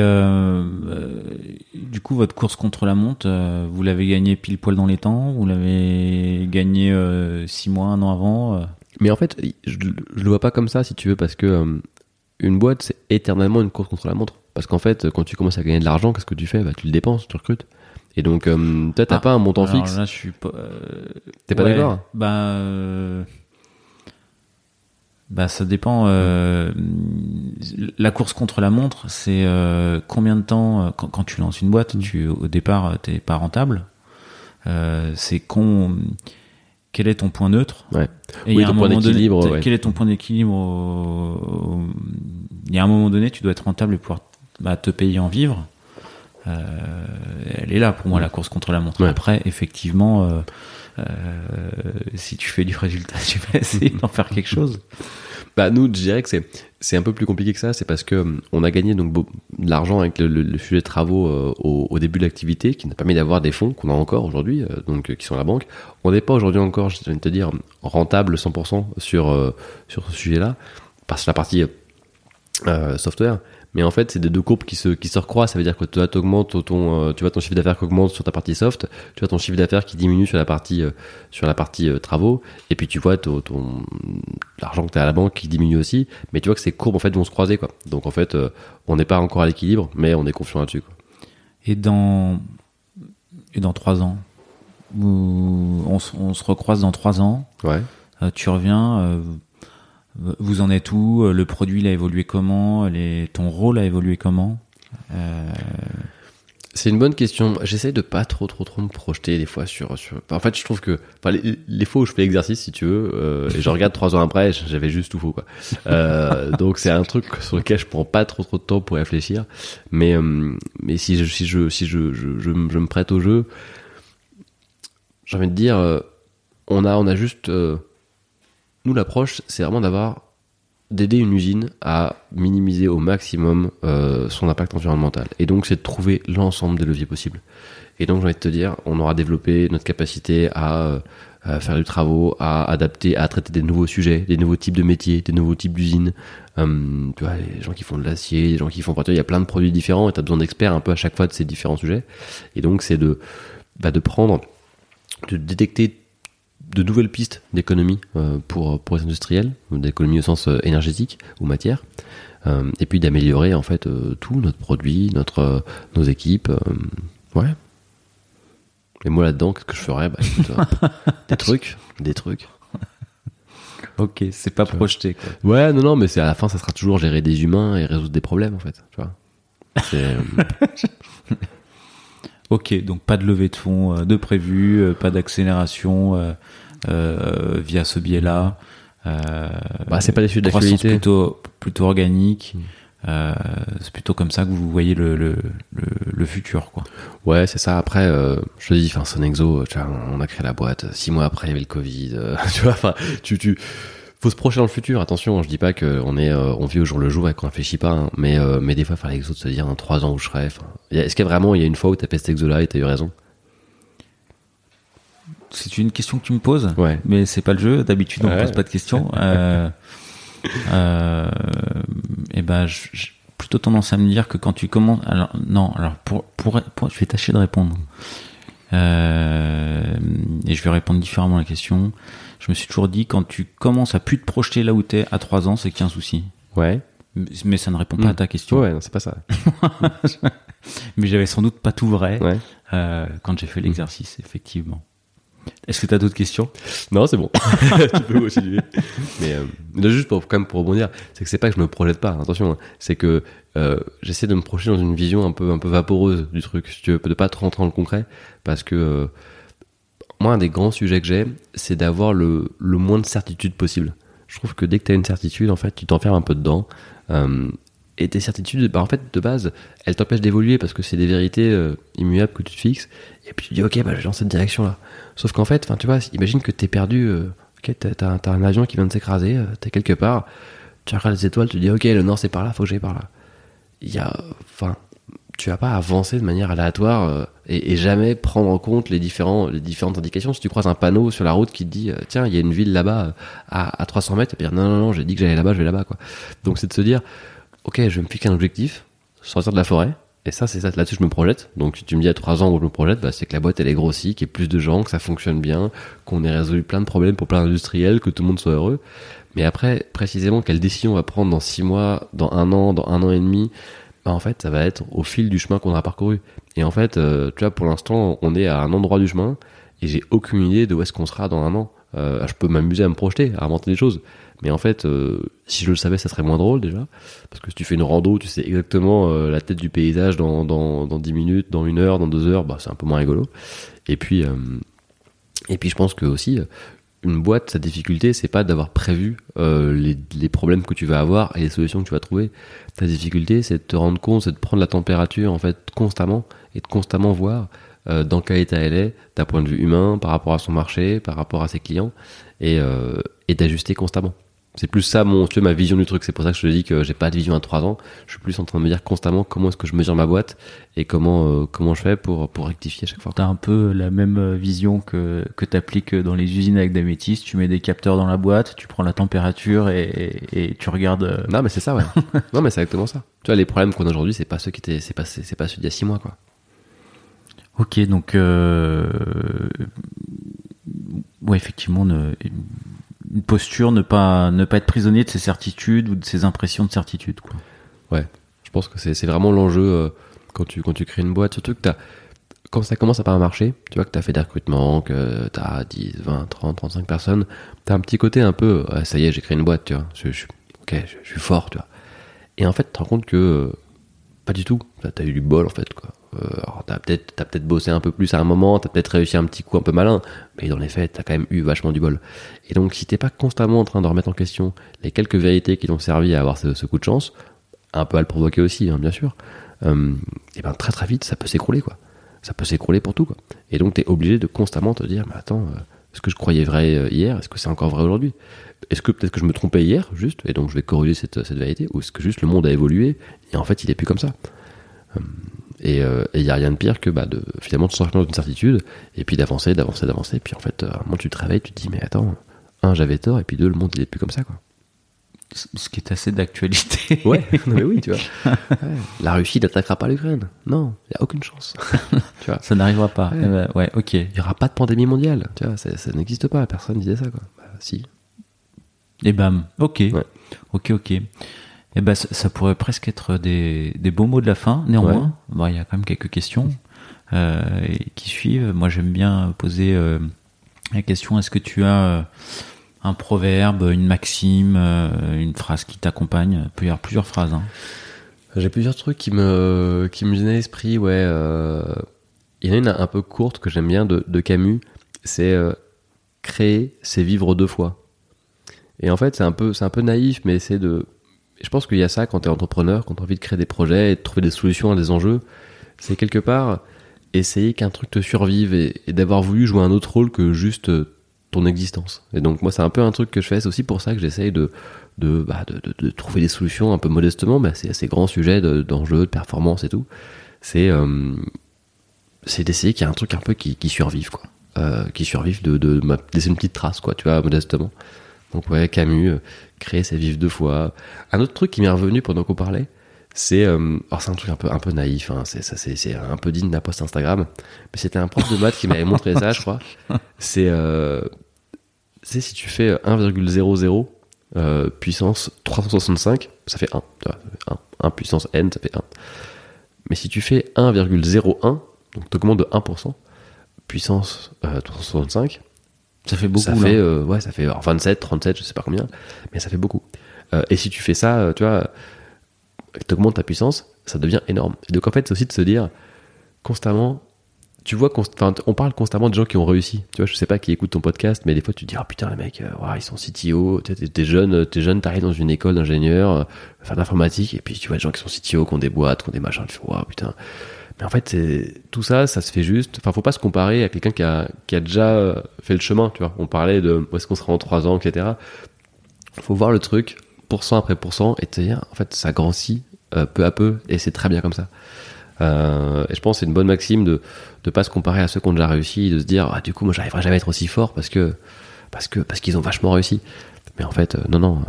euh, euh, du coup, votre course contre la montre, euh, vous l'avez gagnée pile poil dans les temps Vous l'avez gagnée six mois, un an avant Mais en fait, je, je le vois pas comme ça, si tu veux, parce que une boîte, c'est éternellement une course contre la montre. Parce qu'en fait, quand tu commences à gagner de l'argent, qu'est-ce que tu fais? Bah, Tu le dépenses, tu recrutes. Et donc, toi, t'as Ah, pas un montant alors fixe? Là, je suis pas. T'es pas ouais, d'accord? Bah, bah, ça dépend. euh, la course contre la montre, c'est euh, combien de temps euh, quand, quand tu lances une boîte, tu au départ, t'es pas rentable. Euh, c'est con. Quel est ton point neutre? Ouais. Et Oui, y a ton un point donné, d'équilibre, ouais. quel est ton point d'équilibre au- Il y a un moment donné, tu dois être rentable et pouvoir bah, te payer en vivre. Elle est là pour moi la course contre la montre. Ouais. Après, effectivement, si tu fais du résultat, [laughs] tu vas essayer d'en faire quelque chose. Bah nous, je dirais que c'est c'est un peu plus compliqué que ça. C'est parce que euh, on a gagné donc de l'argent avec le, sujet de travaux euh, au, début de l'activité, qui nous a permis d'avoir des fonds qu'on a encore aujourd'hui, euh, donc euh, qui sont à la banque. On n'est pas aujourd'hui encore, je viens de te dire, rentable 100% sur euh, sur ce sujet-là, parce que la partie euh, software. Mais en fait, c'est des deux courbes qui se qui se recroisent. Ça veut dire que toi, t'augmentes ton, euh, tu vois ton chiffre d'affaires qui augmente sur ta partie soft, tu vois ton chiffre d'affaires qui diminue sur la partie euh, sur la partie euh, travaux, et puis tu vois ton, ton l'argent que tu as à la banque qui diminue aussi. Mais tu vois que ces courbes en fait vont se croiser quoi. Donc en fait, on n'est pas encore à l'équilibre, mais on est confiant là-dessus. Et dans et dans trois ans, on, se- on se recroise dans trois ans? Ouais. tu reviens, vous en êtes où? Le produit il a évolué comment? Les, Ton rôle a évolué comment? Euh, C'est une bonne question. J'essaie de pas trop, trop, trop me projeter des fois sur. sur... En fait, je trouve que enfin, les, les fois où je fais l'exercice, si tu veux, euh, et je regarde trois ans après, j'avais juste tout faux, quoi. Euh, [laughs] donc c'est un truc sur lequel je prends pas trop, trop de temps pour réfléchir. Mais, euh, mais si je, si je, si je, je, je me prête au jeu, j'ai envie de dire, euh, on a, on a juste, euh, nous l'approche, c'est vraiment d'avoir d'aider une usine à minimiser au maximum euh, son impact environnemental. Et donc, c'est de trouver l'ensemble des leviers possibles. Et donc, j'ai envie de te dire, on aura développé notre capacité à, euh, faire du travaux, à adapter, à traiter des nouveaux sujets, des nouveaux types de métiers, des nouveaux types d'usines. Hum, tu vois, les gens qui font de l'acier, les gens qui font... Il y a plein de produits différents et tu as besoin d'experts un peu à chaque fois de ces différents sujets. Et donc, c'est de, bah, de prendre, de détecter de nouvelles pistes d'économie euh, pour, pour les industriels, d'économie au sens euh, énergétique ou matière, euh, et puis d'améliorer en fait tout, notre produit, notre, nos équipes. ouais. Et moi là-dedans, qu'est-ce que je ferais? Bah, écoute, [laughs] Des trucs, des trucs. Ok, c'est pas Tu projeté. Quoi. Ouais, non, non, mais c'est à la fin, ça sera toujours gérer des humains et résoudre des problèmes en fait. Tu vois. C'est, [laughs] Ok, donc pas de levée de fonds euh, de prévu, euh, pas d'accélération euh, euh, via ce biais-là. Euh, bah, c'est pas des sujets d'actualité. plutôt plutôt organique. Mm. Euh, c'est plutôt comme ça que vous voyez le le, le, le futur, quoi. Ouais, c'est ça. Après, euh, je te dis, enfin, Sonexo, on a créé la boîte. Six mois après, il y avait le Covid. euh, [laughs] tu vois, enfin, tu, tu, faut se projeter dans le futur. Attention, je dis pas que on est, euh, on vit au jour le jour et qu'on réfléchit pas. hein, mais, euh, mais des fois, faire l'exo de se dire, dans trois ans où je serai. Est-ce qu'il y a vraiment, il y a une fois où t'as fait cet exo-là et t'as eu raison? C'est une question que tu me poses, Ouais. mais c'est pas le jeu. D'habitude, on Ouais. ne pose pas de questions. [laughs] Euh, et ben, j'ai plutôt tendance à me dire que quand tu commences, alors non, alors pour, pour, pour- je vais tâcher de répondre. Et je vais répondre différemment à la question. Je me suis toujours dit quand tu commences à plus te projeter là où t'es à 3 ans, c'est qu'il y a un souci. Ouais. Mais ça ne répond pas Mm. à ta question. Ouais, non, c'est pas ça. [laughs] Mais j'avais sans doute pas tout vrai Ouais. euh, quand j'ai fait l'exercice, effectivement. Est-ce que tu as d'autres questions? Non, c'est bon. [laughs] tu peux continuer. Mais euh, là, juste pour quand même pour rebondir, c'est que c'est pas que je me projette pas. Attention, hein. c'est que euh, j'essaie de me projeter dans une vision un peu un peu vaporeuse du truc, si tu veux, de pas trop rentrer dans le concret, parce que euh, moi, un des grands sujets que j'ai, c'est d'avoir le, le moins de certitude possible. Je trouve que dès que tu as une certitude, en fait, tu t'enfermes un peu dedans. Euh, et tes certitudes, bah, en fait, de base, elles t'empêchent d'évoluer parce que c'est des vérités euh, immuables que tu te fixes. Et puis tu dis, ok, bah, je vais dans cette direction-là. Sauf qu'en fait, tu vois, imagine que t'es perdu, euh, t'as, t'as un avion qui vient de s'écraser, euh, t'es quelque part, tu regardes les étoiles, tu dis, ok, le nord c'est par là, faut que j'aille par là. Il y a, enfin, tu vas pas avancer de manière aléatoire euh, et, et jamais prendre en compte les différents, les différentes indications. Si tu croises un panneau sur la route qui te dit, euh, tiens, il y a une ville là-bas euh, à, à 300 mètres, tu vas dire, non, non, non, j'ai dit que j'allais là-bas, je vais là-bas, quoi. Donc c'est de se dire, ok, je me fixer un objectif, sortir de la forêt. Et ça, c'est ça, là-dessus, je me projette. Donc, si tu me dis à trois ans où je me projette, bah, c'est que la boîte, elle est grossie, qu'il y ait plus de gens, que ça fonctionne bien, qu'on ait résolu plein de problèmes pour plein d'industriels, que tout le monde soit heureux. Mais après, précisément, quelle décision on va prendre dans six mois, dans un an, dans un an et demi, en fait, ça va être au fil du chemin qu'on aura parcouru. Et en fait, euh, tu vois, pour l'instant, on est à un endroit du chemin, et j'ai aucune idée de où est-ce qu'on sera dans un an. Euh, je peux m'amuser à me projeter, à inventer des choses. Mais en fait, euh, si je le savais, ça serait moins drôle déjà. Parce que si tu fais une rando, tu sais exactement la tête du paysage dans, dans, dans 10 minutes, dans une heure, dans deux heures, bah, c'est un peu moins rigolo. Et puis, je pense que aussi, une boîte, sa difficulté, c'est pas d'avoir prévu euh, les, problèmes que tu vas avoir et les solutions que tu vas trouver. Ta difficulté, c'est de te rendre compte, c'est de prendre la température en fait constamment et de constamment voir euh, dans quel état elle est, d'un point de vue humain, par rapport à son marché, par rapport à ses clients, et, euh, et d'ajuster constamment. C'est plus ça mon, tu vois, ma vision du truc. C'est pour ça que je te dis que j'ai pas de vision à trois ans. Je suis plus en train de me dire constamment comment est-ce que je mesure ma boîte et comment euh, comment je fais pour pour rectifier à chaque fois. T'as un peu la même euh, vision que, que t'appliques dans les usines avec des métis. Tu mets des capteurs dans la boîte, tu prends la température et, et, et tu regardes. euh, Non, mais c'est ça, ouais. [laughs] non, mais c'est exactement ça. Tu vois, les problèmes qu'on a aujourd'hui, c'est pas ceux qui étaient, c'est pas, c'est pas ceux d'il y a six mois, quoi. Ok, donc euh... ouais, effectivement, ne... une posture, ne pas ne pas être prisonnier de ses certitudes ou de ses impressions de certitude. Quoi. Je pense que c'est vraiment l'enjeu euh, quand tu quand tu crées une boîte, surtout que t'as quand ça commence à pas marcher, tu vois que tu as fait des recrutements, que tu as 10, 20, 30, 35 personnes, tu as un petit côté un peu, ça y est, j'ai créé une boîte, tu vois. Je, je, suis fort, tu vois. Et en fait, tu te rends compte que pas du tout. Tu as eu du bol, en fait. Euh, alors, t'as peut-être, t'as peut-être bossé un peu plus à un moment, t'as peut-être réussi un petit coup un peu malin, mais dans les faits, t'as quand même eu vachement du bol. Et donc, si t'es pas constamment en train de remettre en question les quelques vérités qui t'ont servi à avoir ce, coup de chance, un peu à le provoquer aussi, hein, bien sûr, euh, et ben très très vite, ça peut s'écrouler, quoi. Ça peut s'écrouler pour tout, quoi. Et donc, t'es obligé de constamment te dire, mais attends, euh, est-ce que je croyais vrai hier? Est-ce que c'est encore vrai aujourd'hui? Est-ce que peut-être que je me trompais hier, juste, et donc je vais corriger cette, cette vérité Ou est-ce que juste le monde a évolué et en fait, il est plus comme ça? Et il euh, n'y a rien de pire que bah, de finalement de sortir d'une certitude et puis d'avancer, d'avancer, d'avancer. Puis en fait, à un moment, tu te réveilles, tu te dis, mais attends, un, j'avais tort, et puis deux, le monde, il est plus comme ça, quoi. Ce qui est assez d'actualité. [laughs] Ouais, [laughs] mais oui, tu vois. La Russie n'attaquera pas l'Ukraine. Non, il n'y a aucune chance. [laughs] tu vois. Ça n'arrivera pas. Ouais. Eh ben, ouais, ok. Il n'y aura pas de pandémie mondiale. Tu vois, ça, n'existe pas. Personne disait ça, quoi. Bah, si. Et bam. Ok. Ok, ok. Eh ben, ça, pourrait presque être des, des, beaux mots de la fin. Néanmoins, il y a quand même quelques questions euh, qui suivent. Moi, j'aime bien poser euh, la question est-ce que tu as euh, un proverbe, une maxime, une phrase qui t'accompagne? Il peut y avoir plusieurs phrases. Hein. J'ai plusieurs trucs qui me qui me viennent à l'esprit. Ouais, il y en a une un peu courte que j'aime bien de, de Camus. C'est créer, c'est vivre deux fois. Et en fait, c'est un peu c'est un peu naïf, mais c'est de je pense qu'il y a ça quand tu es entrepreneur, quand tu as envie de créer des projets et de trouver des solutions à des enjeux. C'est quelque part essayer qu'un truc te survive et, d'avoir voulu jouer un autre rôle que juste euh, ton existence. Et donc moi c'est un peu un truc que je fais, c'est aussi pour ça que j'essaye de de, bah, de, trouver des solutions un peu modestement, mais c'est assez grand sujet d'enjeux, de, performance et tout. C'est euh, d'essayer qu'il y ait un truc un peu qui, qui survive quoi, euh, qui survive, de, de, de laisser une petite trace quoi, tu vois, modestement. Donc ouais, Camus, euh, créer ses vives deux fois. Un autre truc qui m'est revenu pendant qu'on parlait, c'est euh, alors c'est un truc un peu un peu naïf, hein, c'est ça c'est un peu digne d'un post Instagram, mais c'était un prof de maths qui m'avait montré ça, je crois. [laughs] C'est euh, c'est si tu fais 1,00 euh, puissance 365, ça fait 1, 1, 1 puissance n, ça fait 1. Mais si tu fais 1,01, donc tu augmentes de 1%, puissance 365, ça fait beaucoup. Ça fait, euh, ouais, ça fait 27, 37, je sais pas combien, mais ça fait beaucoup. Euh, et si tu fais ça, euh, tu vois, tu augmentes ta puissance, ça devient énorme. Et donc en fait, c'est aussi de se dire constamment, tu vois, on parle constamment de gens qui ont réussi. Tu vois, je sais pas qui écoute ton podcast, mais des fois tu te dis, oh putain, les mecs, ils sont CTO, t'es jeune, t'es jeune, t'arrives dans une école d'ingénieur, faire d'informatique, et puis tu vois des gens qui sont CTO, qui ont des boîtes, qui ont des machins, tu fais, oh putain. Mais en fait, tout ça, ça se fait juste. Enfin, faut pas se comparer à quelqu'un qui a, qui a déjà euh, fait le chemin, tu vois. On parlait de où est-ce qu'on sera en trois ans, etc. Faut voir le truc pourcent après pourcent et te dire, en fait, ça grandit euh, peu à peu et c'est très bien comme ça. Euh, et je pense que c'est une bonne maxime de ne pas se comparer à ceux qui ont déjà réussi, de se dire, ah, du coup, moi, j'arriverai jamais à être aussi fort parce que parce que parce qu'ils ont vachement réussi. Mais en fait, non, non,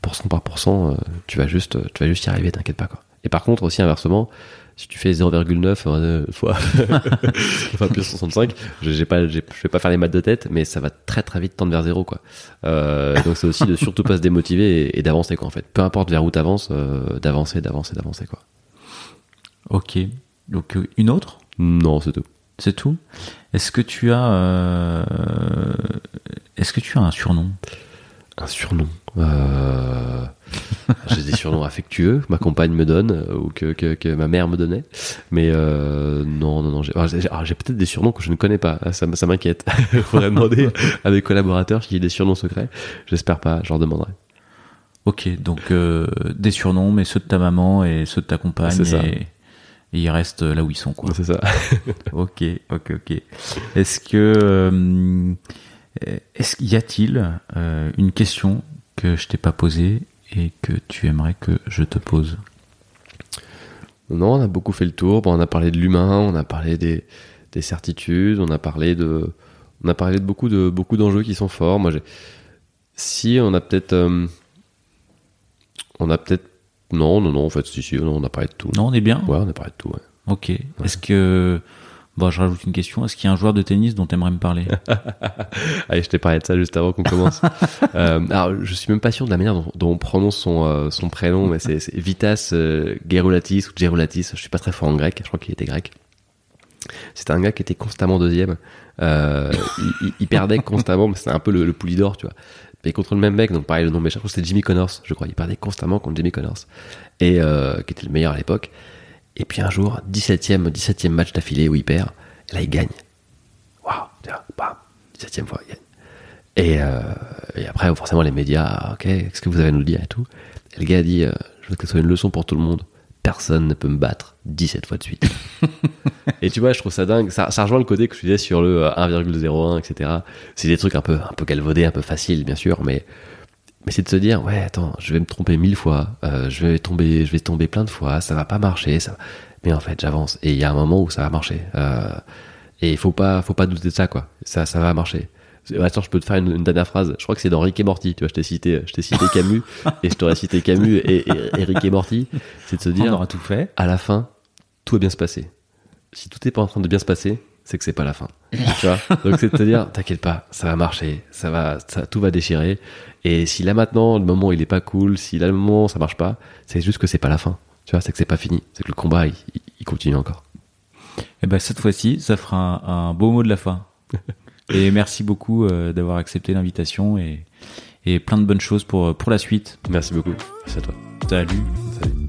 pourcent par pourcent, tu vas juste tu vas juste y arriver, t'inquiète pas quoi. Et par contre aussi inversement, si tu fais 0,9 euh, [laughs] fois [laughs] enfin plus 65 j'ai pas je vais pas faire les maths de tête mais ça va très très vite tendre vers zéro quoi. Euh, donc c'est aussi de surtout pas se démotiver et, d'avancer quoi en fait. Peu importe vers où t'avances euh, d'avancer d'avancer d'avancer quoi. Ok. Donc euh, une autre? Non c'est tout. C'est tout? Est-ce que tu as est-ce que tu as un surnom? Un surnom euh, j'ai des surnoms affectueux que ma compagne me donne euh, ou que, que, que ma mère me donnait. Mais euh, non, non, non. J'ai, j'ai, peut-être des surnoms que je ne connais pas. Ça, ça m'inquiète. [laughs] Il faudrait demander à des collaborateurs s'il y a des surnoms secrets. J'espère pas. Je leur demanderai. Ok, donc euh, des surnoms, mais ceux de ta maman et ceux de ta compagne. C'est ça. Et, ils restent là où ils sont. Quoi. C'est ça. [laughs] ok, ok, ok. Est-ce que est-ce y a-t-il euh, une question que je t'ai pas posée et que tu aimerais que je te pose? Non, on a beaucoup fait le tour. Bon, on a parlé de l'humain, on a parlé des, des, certitudes, on a parlé de, on a parlé de beaucoup de beaucoup d'enjeux qui sont forts. Moi, si on a peut-être, euh, on a peut-être, non, non, non, en fait, si, si, on a parlé de tout. Non, on est bien. Ouais, on a parlé de tout. Ouais. Ok. Est-ce que Bon, je rajoute une question. Est-ce qu'il y a un joueur de tennis dont tu aimerais me parler? [laughs] Allez, je t'ai parlé de ça juste avant qu'on commence. [laughs] euh, alors, je suis même pas sûr de la manière dont, dont on prononce son, euh, son prénom, mais c'est Vitas euh, Gerulatis ou Gerulatis. Je suis pas très fort en grec. Je crois qu'il était grec. c'était un gars qui était constamment deuxième. Euh, il, il, perdait [laughs] constamment, mais c'était un peu le, le poulidor, tu vois. Mais contre le même mec, donc pareil, le nom m'échappe, c'était Jimmy Connors, je crois. Il perdait constamment contre Jimmy Connors. Et, euh, qui était le meilleur à l'époque. Et puis un jour, 17ème, 17e match d'affilée où il perd. Et là, il gagne. Waouh, bam, 17ème fois, il gagne. Et, euh, et après, forcément, les médias, ok, qu'est-ce que vous avez à nous dire et tout. Et le gars a dit, euh, je veux que ce soit une leçon pour tout le monde. Personne ne peut me battre 17 fois de suite. [laughs] et tu vois, je trouve ça dingue. Ça, ça rejoint le côté que je disais sur le 1,01, etc. C'est des trucs un peu, un peu galvaudés, un peu faciles, bien sûr, mais, mais c'est de se dire, ouais, attends, je vais me tromper mille fois, euh, je vais tomber, je vais tomber plein de fois, ça va pas marcher, ça, mais en fait, j'avance. Et il y a un moment où ça va marcher. Euh, et il faut pas, faut pas douter de ça, quoi. Ça, ça va marcher. Attends, je peux te faire une, une, dernière phrase. Je crois que c'est dans Rick et Morty. Tu vois, je t'ai cité, je t'ai cité Camus [laughs] et je t'aurais cité Camus et, et, et, Rick et Morty. C'est de se dire, on aura tout fait. À la fin, tout va bien se passer. Si tout est pas en train de bien se passer, c'est que c'est pas la fin. tu vois [laughs] Donc c'est de te dire, t'inquiète pas, ça va marcher, ça va, ça, tout va déchirer. Et si là maintenant le moment il est pas cool, si là le moment ça marche pas, c'est juste que c'est pas la fin. Tu vois, c'est que c'est pas fini, c'est que le combat il, il continue encore. Et ben cette fois-ci, ça fera un, un beau mot de la fin. [laughs] Et merci beaucoup euh, d'avoir accepté l'invitation et, et plein de bonnes choses pour, pour la suite. Merci beaucoup. Merci à toi. Salut. Salut.